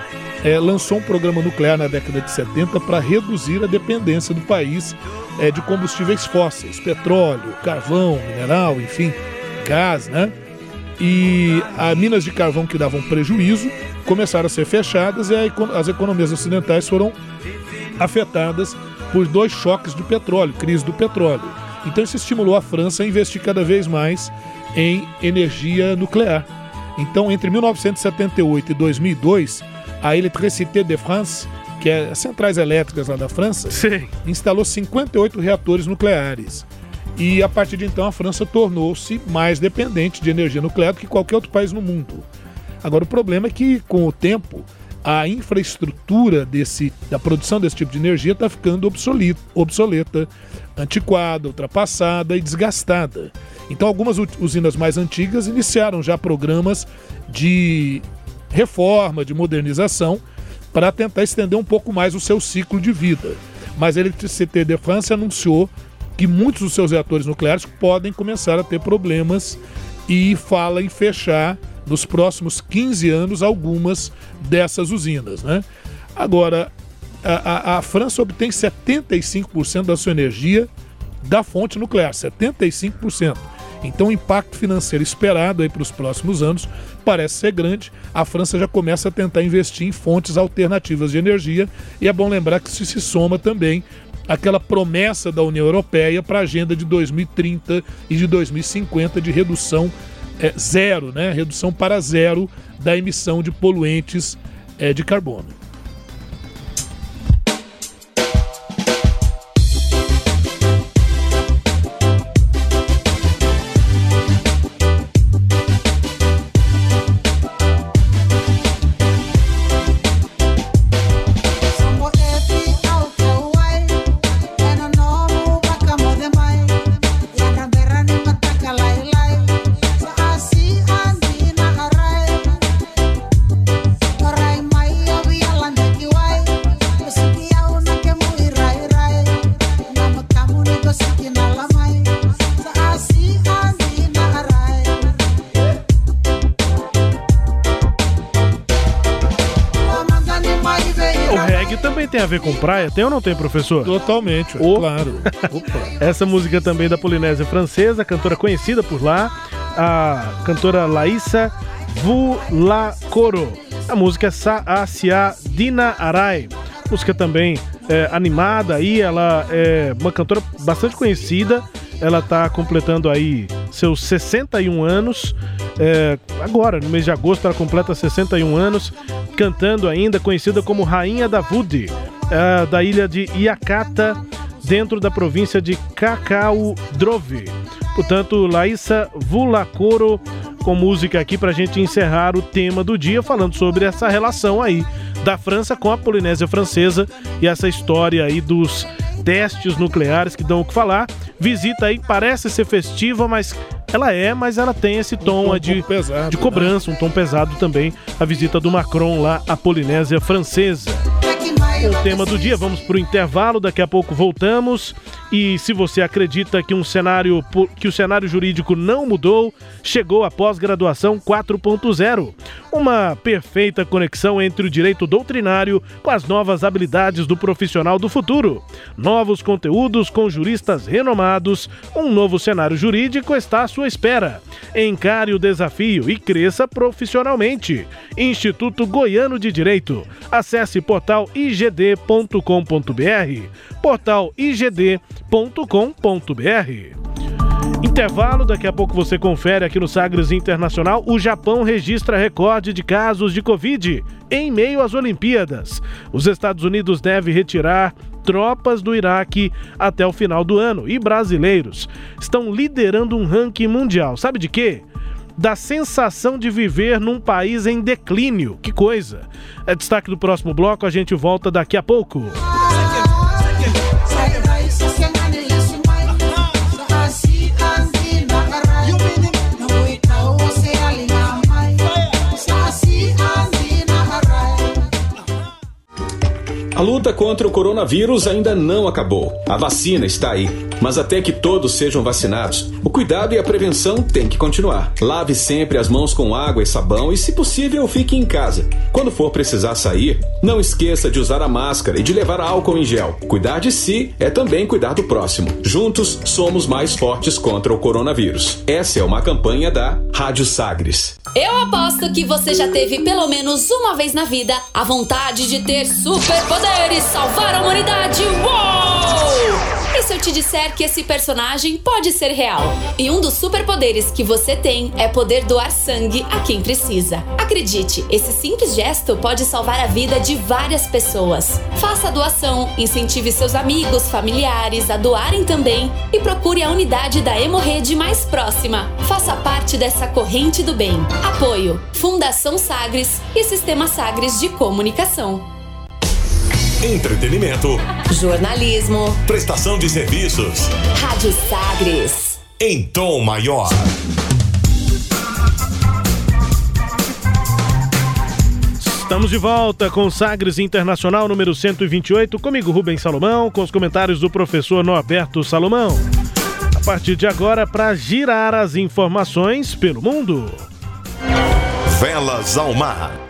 C: É, lançou um programa nuclear na década de 70 para reduzir a dependência do país é, de combustíveis fósseis, petróleo, carvão, mineral, enfim, gás, né? E as minas de carvão que davam prejuízo começaram a ser fechadas e a, as economias ocidentais foram afetadas por dois choques do petróleo, crise do petróleo. Então isso estimulou a França a investir cada vez mais em energia nuclear. Então, entre 1978 e 2002, a Électricité de France, que é as centrais elétricas lá da França,
A: Sim.
C: instalou 58 reatores nucleares. E a partir de então a França tornou-se mais dependente de energia nuclear do que qualquer outro país no mundo. Agora o problema é que com o tempo a infraestrutura desse, da produção desse tipo de energia está ficando obsoleta, obsoleta, antiquada, ultrapassada e desgastada. Então algumas usinas mais antigas iniciaram já programas de reforma, de modernização, para tentar estender um pouco mais o seu ciclo de vida. Mas a Electricité de France anunciou que muitos dos seus reatores nucleares podem começar a ter problemas e fala em fechar nos próximos 15 anos algumas dessas usinas. Né? Agora, a, a, a França obtém 75% da sua energia da fonte nuclear, 75%. Então o impacto financeiro esperado aí para os próximos anos parece ser grande. A França já começa a tentar investir em fontes alternativas de energia e é bom lembrar que isso se soma também aquela promessa da União Europeia para a agenda de 2030 e de 2050 de redução é, zero, né? Redução para zero da emissão de poluentes é, de carbono.
A: Tem a ver com praia? Tem ou não tem, professor?
C: Totalmente,
A: O-
C: claro. <laughs>
A: Essa música também da Polinésia Francesa, cantora conhecida por lá, a cantora Laísa Vulacoro. A música é Saasia Dina Arai. Música também é, animada aí, ela é uma cantora bastante conhecida. Ela está completando aí seus 61 anos. É, agora, no mês de agosto, ela completa 61 anos, cantando ainda, conhecida como Rainha da Vudi, é, da ilha de Iacata, dentro da província de Cacau Drove. Portanto, Laísa Vulacoro com música aqui pra gente encerrar o tema do dia, falando sobre essa relação aí da França com a Polinésia Francesa e essa história aí dos testes nucleares que dão o que falar. Visita aí, parece ser festiva, mas ela é, mas ela tem esse tom,
C: tom
A: aí de,
C: um pesado,
A: de
C: né?
A: cobrança, um tom pesado também, a visita do Macron lá à Polinésia Francesa. O tema do dia, vamos para o intervalo, daqui a pouco voltamos. E se você acredita que um cenário que o cenário jurídico não mudou, chegou a pós-graduação 4.0. Uma perfeita conexão entre o direito doutrinário com as novas habilidades do profissional do futuro. Novos conteúdos com juristas renomados, um novo cenário jurídico está à sua espera. Encare o desafio e cresça profissionalmente. Instituto Goiano de Direito. Acesse portal igd.com.br. Portal igd.com.br. Intervalo, daqui a pouco você confere aqui no Sagres Internacional. O Japão registra recorde de casos de Covid em meio às Olimpíadas. Os Estados Unidos devem retirar tropas do Iraque até o final do ano e brasileiros estão liderando um ranking mundial. Sabe de quê? Da sensação de viver num país em declínio. Que coisa! É destaque do próximo bloco, a gente volta daqui a pouco.
I: A luta contra o coronavírus ainda não acabou. A vacina está aí. Mas até que todos sejam vacinados, o cuidado e a prevenção têm que continuar. Lave sempre as mãos com água e sabão e, se possível, fique em casa. Quando for precisar sair, não esqueça de usar a máscara e de levar álcool em gel. Cuidar de si é também cuidar do próximo. Juntos, somos mais fortes contra o coronavírus. Essa é uma campanha da Rádio Sagres.
J: Eu aposto que você já teve pelo menos uma vez na vida a vontade de ter superpoderes, salvar a humanidade. Uou! E se eu te disser que esse personagem pode ser real? E um dos superpoderes que você tem é poder doar sangue a quem precisa. Acredite, esse simples gesto pode salvar a vida de várias pessoas. Faça a doação, incentive seus amigos, familiares a doarem também e procure a unidade da Hemorrede mais próxima. Faça parte dessa corrente do bem. Apoio: Fundação Sagres e Sistema Sagres de Comunicação.
D: Entretenimento,
B: Jornalismo.
D: prestação de serviços
B: Rádio Sagres.
D: em tom maior.
A: Estamos de volta com Sagres Internacional número 128, comigo Rubens Salomão, com os comentários do professor Norberto Salomão. A partir de agora, para girar as informações pelo mundo.
D: Velas ao mar.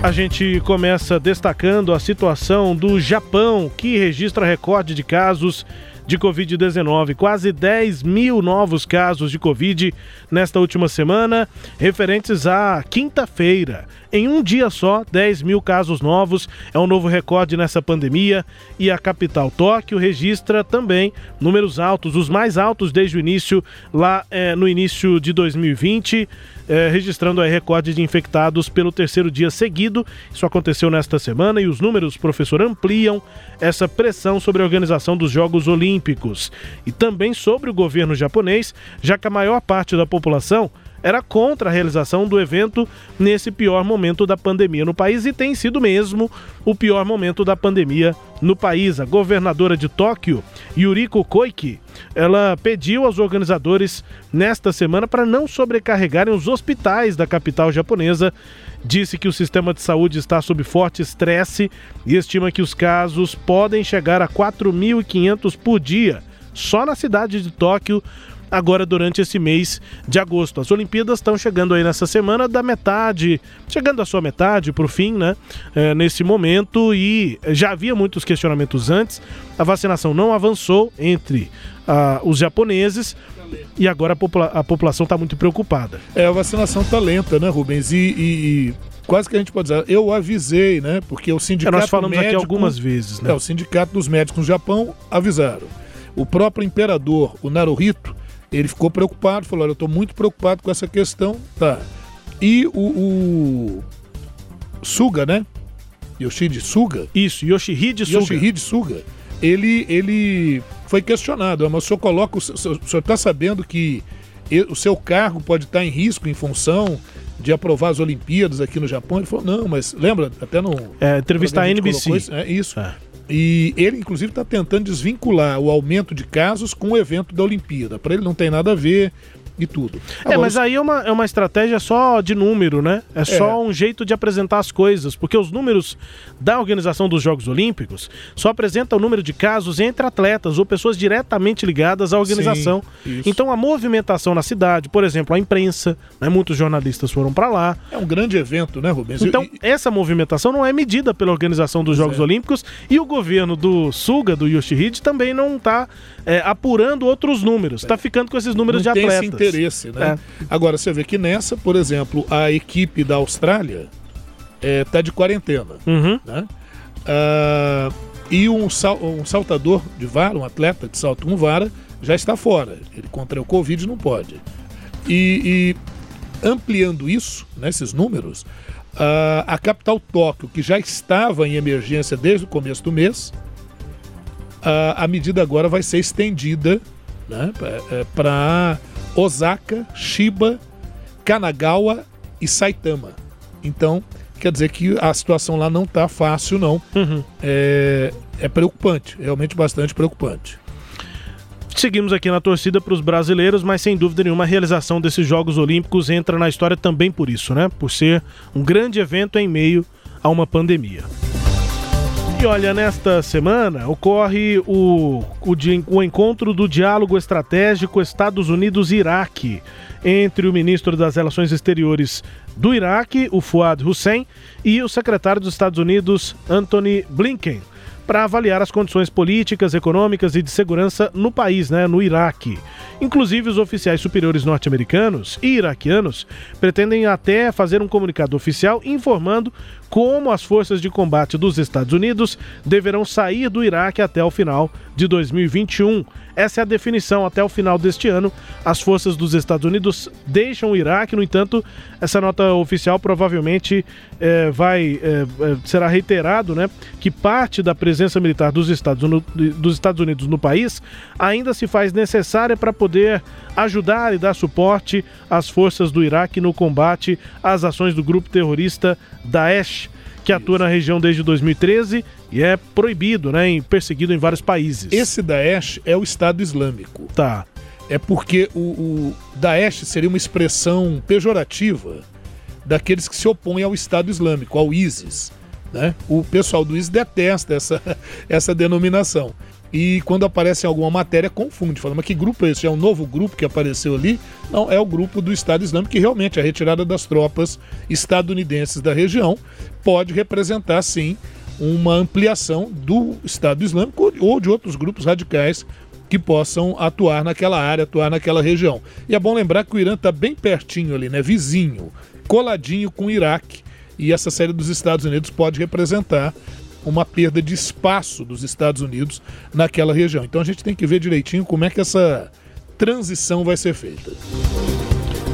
A: A gente começa destacando a situação do Japão, que registra recorde de casos de Covid-19. Quase 10 mil novos casos de Covid nesta última semana, referentes à quinta-feira. Em um dia só, 10 mil casos novos, é um novo recorde nessa pandemia. E a capital Tóquio registra também números altos, os mais altos desde o início, lá é, no início de 2020 é, registrando aí recorde de infectados pelo terceiro dia seguido. Isso aconteceu nesta semana e os números, professor, ampliam essa pressão sobre a organização dos Jogos Olímpicos e também sobre o governo japonês, já que a maior parte da população era contra a realização do evento nesse pior momento da pandemia no país e tem sido mesmo o pior momento da pandemia no país. A governadora de Tóquio, Yuriko Koike, ela pediu aos organizadores nesta semana para não sobrecarregarem os hospitais da capital japonesa. Disse que o sistema de saúde está sob forte estresse e estima que os casos podem chegar a 4.500 por dia só na cidade de Tóquio agora durante esse mês de agosto. As Olimpíadas estão chegando aí nessa semana da metade, chegando à sua metade para o fim, né? É, nesse momento e já havia muitos questionamentos antes. A vacinação não avançou entre ah, os japoneses e agora a, popula a população está muito preocupada.
C: É, a vacinação está lenta, né, Rubens? E, e, e, quase que a gente pode dizer, eu avisei, né? Porque o sindicato
A: é, nós falamos
C: médico,
A: aqui algumas vezes, né?
C: É, o sindicato dos médicos no Japão avisaram. O próprio imperador, o Naruhito, ele ficou preocupado, falou: Olha, eu estou muito preocupado com essa questão. Tá. E o, o Suga, né? Yoshide Suga.
A: Isso, Yoshihide Suga.
C: Yoshihide Suga. Ele, ele foi questionado, mas o senhor coloca. O senhor está sabendo que o seu cargo pode estar em risco em função de aprovar as Olimpíadas aqui no Japão? Ele falou, não, mas lembra, até no.
A: É, entrevista a NBC.
C: Isso, é isso. É. E ele, inclusive, está tentando desvincular o aumento de casos com o evento da Olimpíada. Para ele não tem nada a ver e tudo.
A: Agora, é, mas aí é uma, é uma estratégia só de número, né? É, é só um jeito de apresentar as coisas, porque os números da organização dos Jogos Olímpicos só apresentam o número de casos entre atletas ou pessoas diretamente ligadas à organização. Sim, então a movimentação na cidade, por exemplo, a imprensa, né, muitos jornalistas foram para lá.
C: É um grande evento, né, Rubens?
A: Então e... essa movimentação não é medida pela organização dos pois Jogos é. Olímpicos e o governo do Suga, do Yoshihide, também não está é, apurando outros números. Está ficando com esses números
C: não
A: de atletas.
C: Interesse, né? É. Agora, você vê que nessa, por exemplo, a equipe da Austrália está é, de quarentena.
A: Uhum.
C: Né? Ah, e um, sal, um saltador de vara, um atleta de salto com vara, já está fora. Ele contraiu Covid não pode. E, e ampliando isso, né, esses números, uh, a capital Tóquio, que já estava em emergência desde o começo do mês, a, a medida agora vai ser estendida né, para é, Osaka, Shiba, Kanagawa e Saitama. Então, quer dizer que a situação lá não está fácil, não.
A: Uhum.
C: É, é preocupante, realmente bastante preocupante.
A: Seguimos aqui na torcida para os brasileiros, mas sem dúvida nenhuma a realização desses Jogos Olímpicos entra na história também por isso, né? Por ser um grande evento em meio a uma pandemia. E olha, nesta semana ocorre o, o, o, encontro do diálogo estratégico Estados Unidos-Iraque entre o ministro das Relações Exteriores do Iraque, o Fuad Hussein, e o secretário dos Estados Unidos, Anthony Blinken para avaliar as condições políticas, econômicas e de segurança no país, né, no Iraque. Inclusive, os oficiais superiores norte-americanos e iraquianos pretendem até fazer um comunicado oficial informando como as forças de combate dos Estados Unidos deverão sair do Iraque até o final de 2021. Essa é a definição. Até o final deste ano, as forças dos Estados Unidos deixam o Iraque. No entanto, essa nota oficial provavelmente é, vai é, será reiterado, né, que parte da presença militar dos Estados, dos Estados Unidos no país ainda se faz necessária para poder ajudar e dar suporte às forças do Iraque no combate às ações do grupo terrorista Daesh que atua na região desde 2013 e é proibido, né, e perseguido em vários países.
C: Esse Daesh é o Estado Islâmico.
A: Tá.
C: É porque o, o Daesh seria uma expressão pejorativa daqueles que se opõem ao Estado Islâmico, ao ISIS. Né? O pessoal do ISIS detesta essa, <laughs> essa denominação. E quando aparece alguma matéria, confunde. Fala, mas que grupo é esse? É um novo grupo que apareceu ali? Não, é o grupo do Estado Islâmico, que realmente a retirada das tropas estadunidenses da região pode representar, sim, uma ampliação do Estado Islâmico ou de outros grupos radicais que possam atuar naquela área, atuar naquela região. E é bom lembrar que o Irã está bem pertinho ali, né? Vizinho, coladinho com o Iraque. E essa série dos Estados Unidos pode representar uma perda de espaço dos Estados Unidos naquela região. Então a gente tem que ver direitinho como é que essa transição vai ser feita.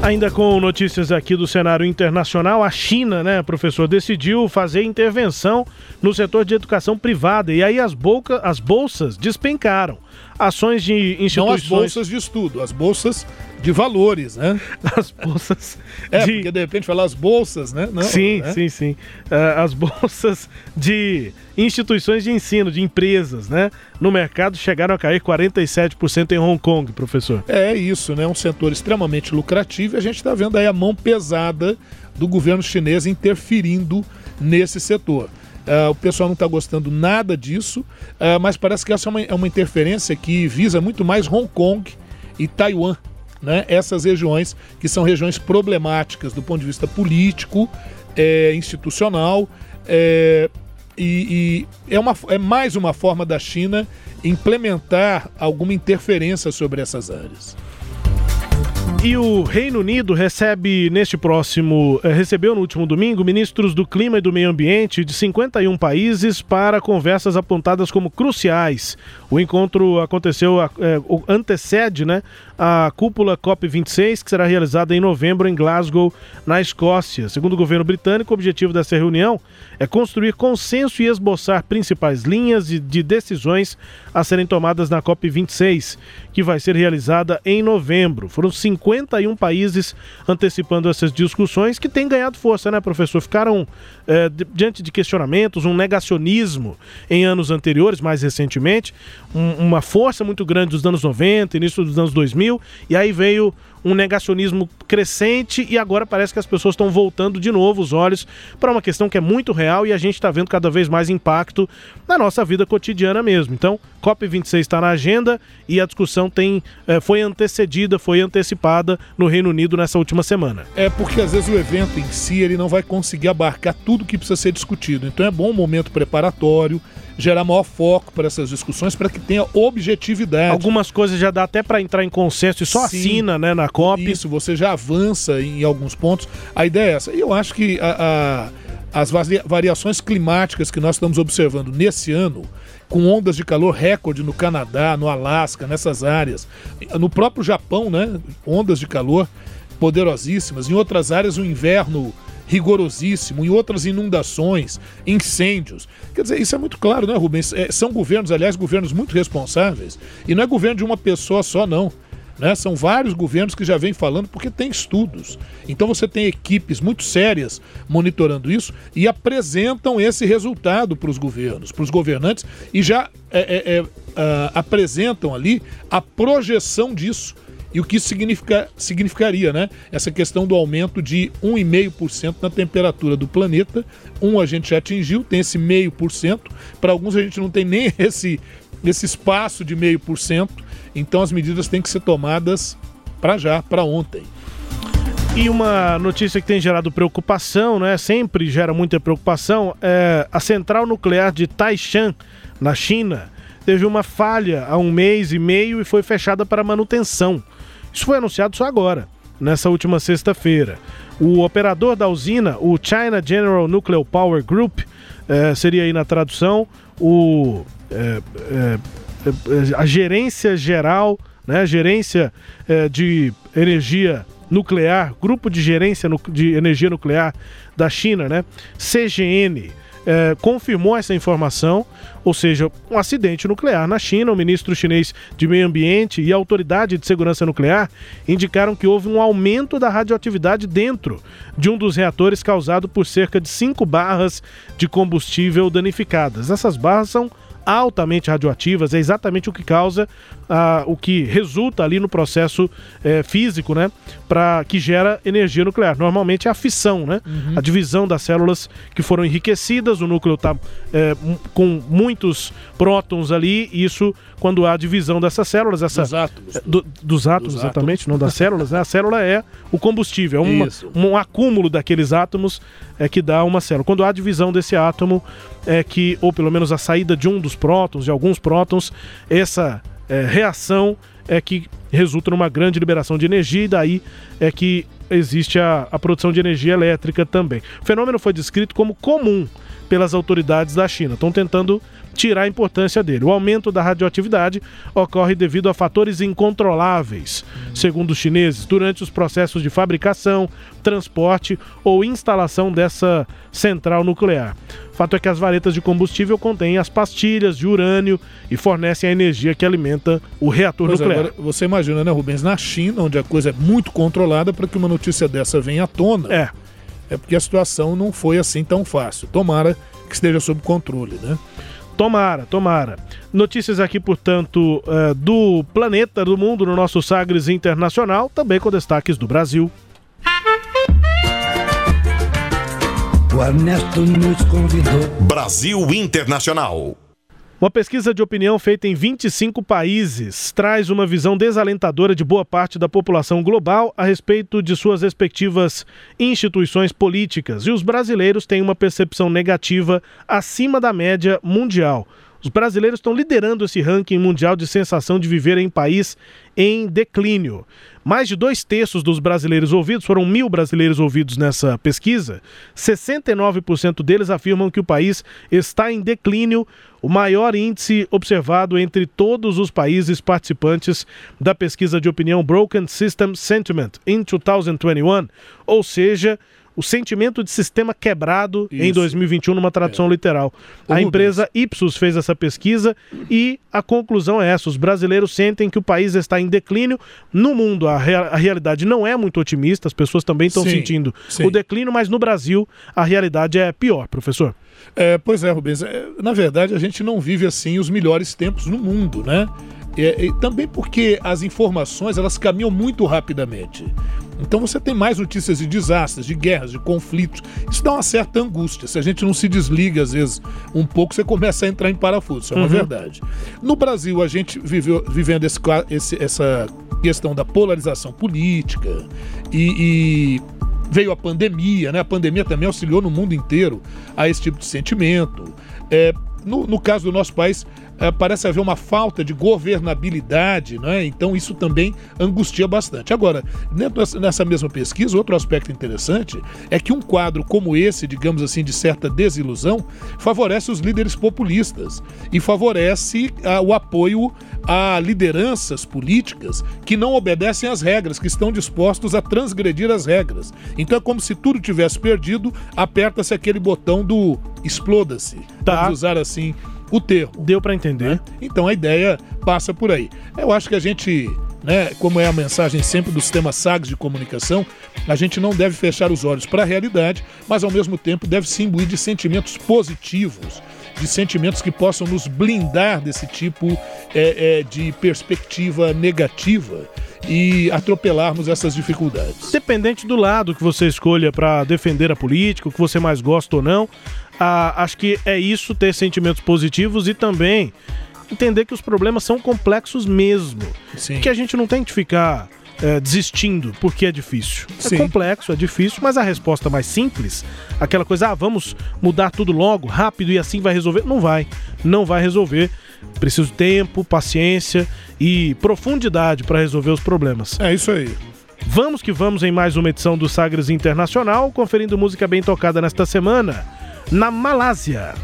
A: Ainda com notícias aqui do cenário internacional, a China, né, professor, decidiu fazer intervenção no setor de educação privada e aí as, bolca, as bolsas despencaram. Ações de instituições... Não
C: as bolsas de estudo, as bolsas de valores, né? <laughs>
A: As bolsas.
C: É,
A: de...
C: porque de repente falar as bolsas, né?
A: Não, sim, né? sim, sim. Uh, as bolsas de instituições de ensino, de empresas, né? No mercado chegaram a cair 47% em Hong Kong, professor.
C: É isso, né? Um setor extremamente lucrativo e a gente está vendo aí a mão pesada do governo chinês interferindo nesse setor. Uh, o pessoal não está gostando nada disso, uh, mas parece que essa é uma, é uma interferência que visa muito mais Hong Kong e Taiwan né, essas regiões que são regiões problemáticas do ponto de vista político, é, institucional, é, e, e é, uma, é mais uma forma da China implementar alguma interferência sobre essas áreas.
A: E o Reino Unido recebe neste próximo, eh, recebeu no último domingo ministros do Clima e do Meio Ambiente de 51 países para conversas apontadas como cruciais. O encontro aconteceu, eh, antecede né, a cúpula COP26, que será realizada em novembro em Glasgow, na Escócia. Segundo o governo britânico, o objetivo dessa reunião é construir consenso e esboçar principais linhas de, de decisões a serem tomadas na COP26, que vai ser realizada em novembro. Foram 51 países antecipando essas discussões que têm ganhado força, né, professor? Ficaram é, diante de questionamentos, um negacionismo em anos anteriores, mais recentemente, um, uma força muito grande dos anos 90, início dos anos 2000, e aí veio um negacionismo crescente e agora parece que as pessoas estão voltando de novo os olhos para uma questão que é muito real e a gente está vendo cada vez mais impacto na nossa vida cotidiana mesmo. Então, COP26 está na agenda e a discussão tem, é, foi antecedida, foi antecipada no Reino Unido nessa última semana.
C: É porque às vezes o evento em si ele não vai conseguir abarcar tudo que precisa ser discutido. Então é bom um momento preparatório, gerar maior foco para essas discussões para que tenha objetividade.
A: Algumas coisas já dá até para entrar em consenso e só Sim, assina né, na COP.
C: Isso, você já avança em alguns pontos. A ideia é essa. E eu acho que a, a, as variações climáticas que nós estamos observando nesse ano, com ondas de calor recorde no Canadá, no Alasca, nessas áreas, no próprio Japão, né, ondas de calor poderosíssimas, em outras áreas o inverno rigorosíssimo, em outras inundações, incêndios. Quer dizer, isso é muito claro, né, Rubens? É, são governos, aliás, governos muito responsáveis, e não é governo de uma pessoa só, não. Né? São vários governos que já vêm falando porque tem estudos. Então você tem equipes muito sérias monitorando isso e apresentam esse resultado para os governos, para os governantes e já é, é, é, uh, apresentam ali a projeção disso e o que isso significa, significaria, né? Essa questão do aumento de 1,5% na temperatura do planeta. Um a gente já atingiu, tem esse meio por cento. Para alguns a gente não tem nem <laughs> esse, esse espaço de meio por cento. Então as medidas têm que ser tomadas para já, para ontem.
A: E uma notícia que tem gerado preocupação, né? Sempre gera muita preocupação, é a central nuclear de Taishan, na China, teve uma falha há um mês e meio e foi fechada para manutenção. Isso foi anunciado só agora, nessa última sexta-feira. O operador da usina, o China General Nuclear Power Group, eh, seria aí na tradução o, eh, eh, a gerência geral, né, gerência de energia nuclear, grupo de gerência de energia nuclear da China, né, CGN, confirmou essa informação. ou seja, um acidente nuclear na China. O ministro chinês de Meio Ambiente e a Autoridade de Segurança Nuclear indicaram que houve um aumento da radioatividade dentro de um dos reatores causado por cerca de cinco barras de combustível danificadas. Essas barras são altamente radioativas, é exatamente o que causa, ah, o que resulta ali no processo eh, físico, né? Para que gera energia nuclear. Normalmente é a fissão, né?
C: Uhum.
A: A divisão das células que foram enriquecidas, o núcleo está com muitos prótons ali, isso quando há divisão dessas células, essa,
C: Dos átomos.
A: eh, do- dos átomos,
C: Dos
A: exatamente, não das células, né? A célula é o combustível, é <laughs> uma- um acúmulo daqueles átomos é que dá uma célula. Quando há divisão desse átomo, é que, ou pelo menos a saída de um dos prótons, de alguns prótons, essa é, reação é que resulta numa grande liberação de energia e daí é que existe a, a produção de energia elétrica também. O fenômeno foi descrito como comum pelas autoridades da China. Estão tentando tirar a importância dele. O aumento da radioatividade ocorre devido a fatores incontroláveis, segundo os chineses, durante os processos de fabricação, transporte ou instalação dessa central nuclear. O fato é que as varetas de combustível contêm as pastilhas de urânio e fornecem a energia que alimenta o reator
C: Pois é,
A: nuclear.
C: agora, você imagina, né, Rubens? Na China, onde a coisa é muito controlada, para que uma notícia dessa venha à tona.
A: É.
C: É porque a situação não foi assim tão fácil. Tomara que esteja sob controle, né?
A: Tomara, tomara. Notícias aqui, portanto, eh, do planeta, do mundo, no nosso Sagres Internacional, também com destaques do Brasil.
K: O Ernesto nos convidou.
D: Brasil Internacional.
A: Uma pesquisa de opinião feita em 25 países traz uma visão desalentadora de boa parte da população global a respeito de suas respectivas instituições políticas. E os brasileiros têm uma percepção negativa acima da média mundial. Os brasileiros estão liderando esse ranking mundial de sensação de viver em país em declínio. Mais de dois terços dos brasileiros ouvidos, foram mil brasileiros ouvidos nessa pesquisa, 69% deles afirmam que o país está em declínio, o maior índice observado entre todos os países participantes da pesquisa de opinião Broken System Sentiment in 2021, ou seja, o sentimento de sistema quebrado em
C: Isso.
A: 2021 numa tradução literal.
C: Ô,
A: A
C: Rubens.
A: empresa Ipsos fez essa pesquisa e a conclusão é essa: os brasileiros sentem que o país está em declínio. No mundo, a, rea- a realidade não é muito otimista, as pessoas também estão sentindo
C: sim.
A: o declínio, mas no Brasil a realidade é pior, professor.
C: É, pois é, Rubens. é, na verdade, a gente não vive assim os melhores tempos no mundo, né? É, também porque as informações elas caminham muito rapidamente. Então você tem mais notícias de desastres, de guerras, de conflitos. Isso dá uma certa angústia. Se a gente não se desliga, às vezes, um pouco, você começa a entrar em parafuso. Isso é uma
A: Uhum.
C: verdade. No Brasil, a gente viveu vivendo esse esse- essa questão da polarização política e, e veio a pandemia, né? A pandemia também auxiliou no mundo inteiro a esse tipo de sentimento. É, no, no caso do nosso país, parece haver uma falta de governabilidade, né? Então isso também angustia bastante. Agora, dentro dessa- nessa mesma pesquisa, outro aspecto interessante é que um quadro como esse, digamos assim, de certa desilusão, favorece os líderes populistas e favorece ah, o apoio a lideranças políticas que não obedecem às regras, que estão dispostos a transgredir as regras. Então é como se tudo tivesse perdido, aperta-se aquele botão do exploda-se.
A: Tá.
C: Vamos usar assim o termo.
A: Deu para entender.
C: Então a ideia passa por aí. Eu acho que a gente, né, como é a mensagem sempre do sistema SAGS de comunicação, a gente não deve fechar os olhos para a realidade, mas ao mesmo tempo deve se imbuir de sentimentos positivos, de sentimentos que possam nos blindar desse tipo é, é, de perspectiva negativa e atropelarmos essas dificuldades.
A: Dependente do lado que você escolha para defender a política, o que você mais gosta ou não, ah, acho que é isso ter sentimentos positivos e também entender que os problemas são complexos mesmo.
C: Sim.
A: Que a gente não tem que ficar eh, desistindo porque é difícil.
C: Sim.
A: É complexo, é difícil, mas a resposta mais simples, aquela coisa, ah, vamos mudar tudo logo, rápido e assim vai resolver, não vai. Não vai resolver. Preciso de tempo, paciência e profundidade para resolver os problemas.
C: É isso aí.
A: Vamos que vamos em mais uma edição do Sagres Internacional, conferindo música bem tocada nesta semana, na Malásia.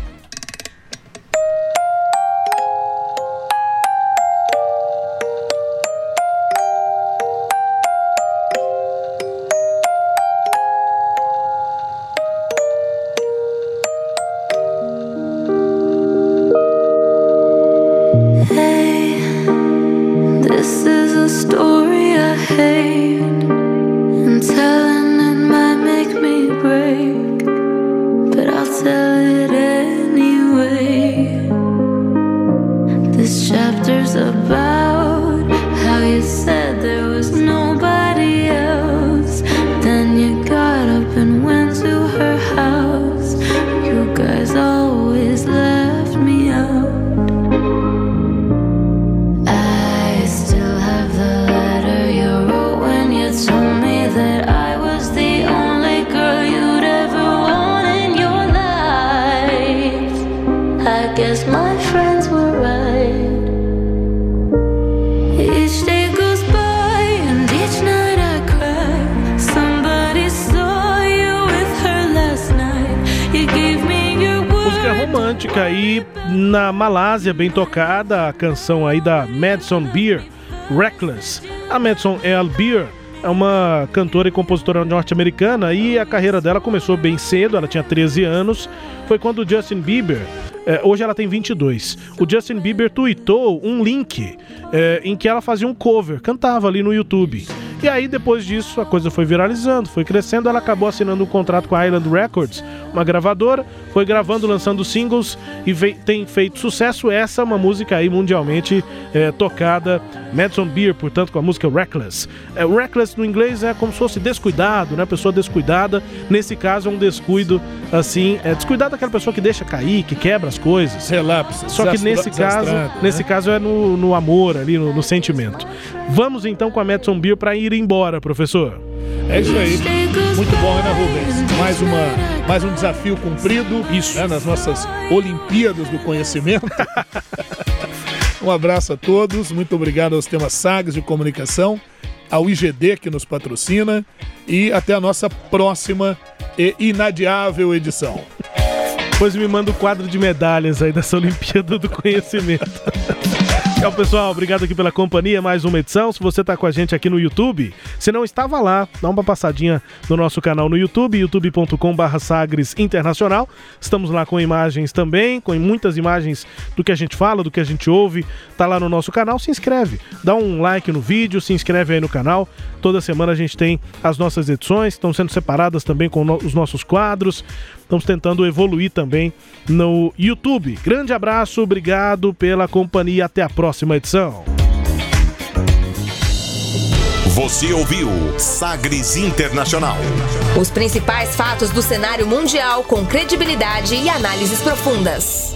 A: Bem tocada, a canção aí da Madison Beer, Reckless. A Madison L. Beer é uma cantora e compositora norte-americana e a carreira dela começou bem cedo, ela tinha 13 anos. Foi quando o Justin Bieber, eh, hoje ela tem 22, o Justin Bieber tweetou um link eh, em que ela fazia um cover, cantava ali no YouTube. E aí, depois disso, a coisa foi viralizando, foi crescendo. Ela acabou assinando um contrato com a Island Records, uma gravadora, foi gravando, lançando singles e tem feito sucesso. Essa é uma música aí mundialmente eh, tocada, Madison Beer, portanto, com a música Reckless. É, reckless no inglês é como se fosse descuidado, né? Pessoa descuidada. Nesse caso, é um descuido assim, é descuidado daquela pessoa que deixa cair, que quebra as coisas.
C: Relapsos.
A: Só que nesse caso,
C: né?
A: nesse caso é no, no amor ali, no, no sentimento. Vamos então com a Madison Beer para ir embora, professor.
C: É isso aí. Muito bom, né, Rubens? Mais, uma, mais um desafio cumprido isso. nas nossas Olimpíadas do Conhecimento. <laughs> um abraço a todos. Muito obrigado aos temas SAGs de comunicação, ao IGD que nos patrocina e até a nossa próxima e inadiável edição.
A: Depois me manda o quadro de medalhas aí dessa Olimpíada do Conhecimento. <laughs> Tchau, pessoal. Obrigado aqui pela companhia. Mais uma edição. Se você está com a gente aqui no YouTube, se não estava lá, dá uma passadinha no nosso canal no YouTube, youtube.com.br Sagres Internacional. Estamos lá com imagens também, com muitas imagens do que a gente fala, do que a gente ouve. Tá lá no nosso canal. Se inscreve, dá um like no vídeo, se inscreve aí no canal. Toda semana a gente tem as nossas edições, estão sendo separadas também com no- os nossos quadros. Estamos tentando evoluir também no YouTube. Grande abraço, obrigado pela companhia. Até a próxima edição.
D: Você ouviu Sagres Internacional.
B: Os principais fatos do cenário mundial com credibilidade e análises profundas.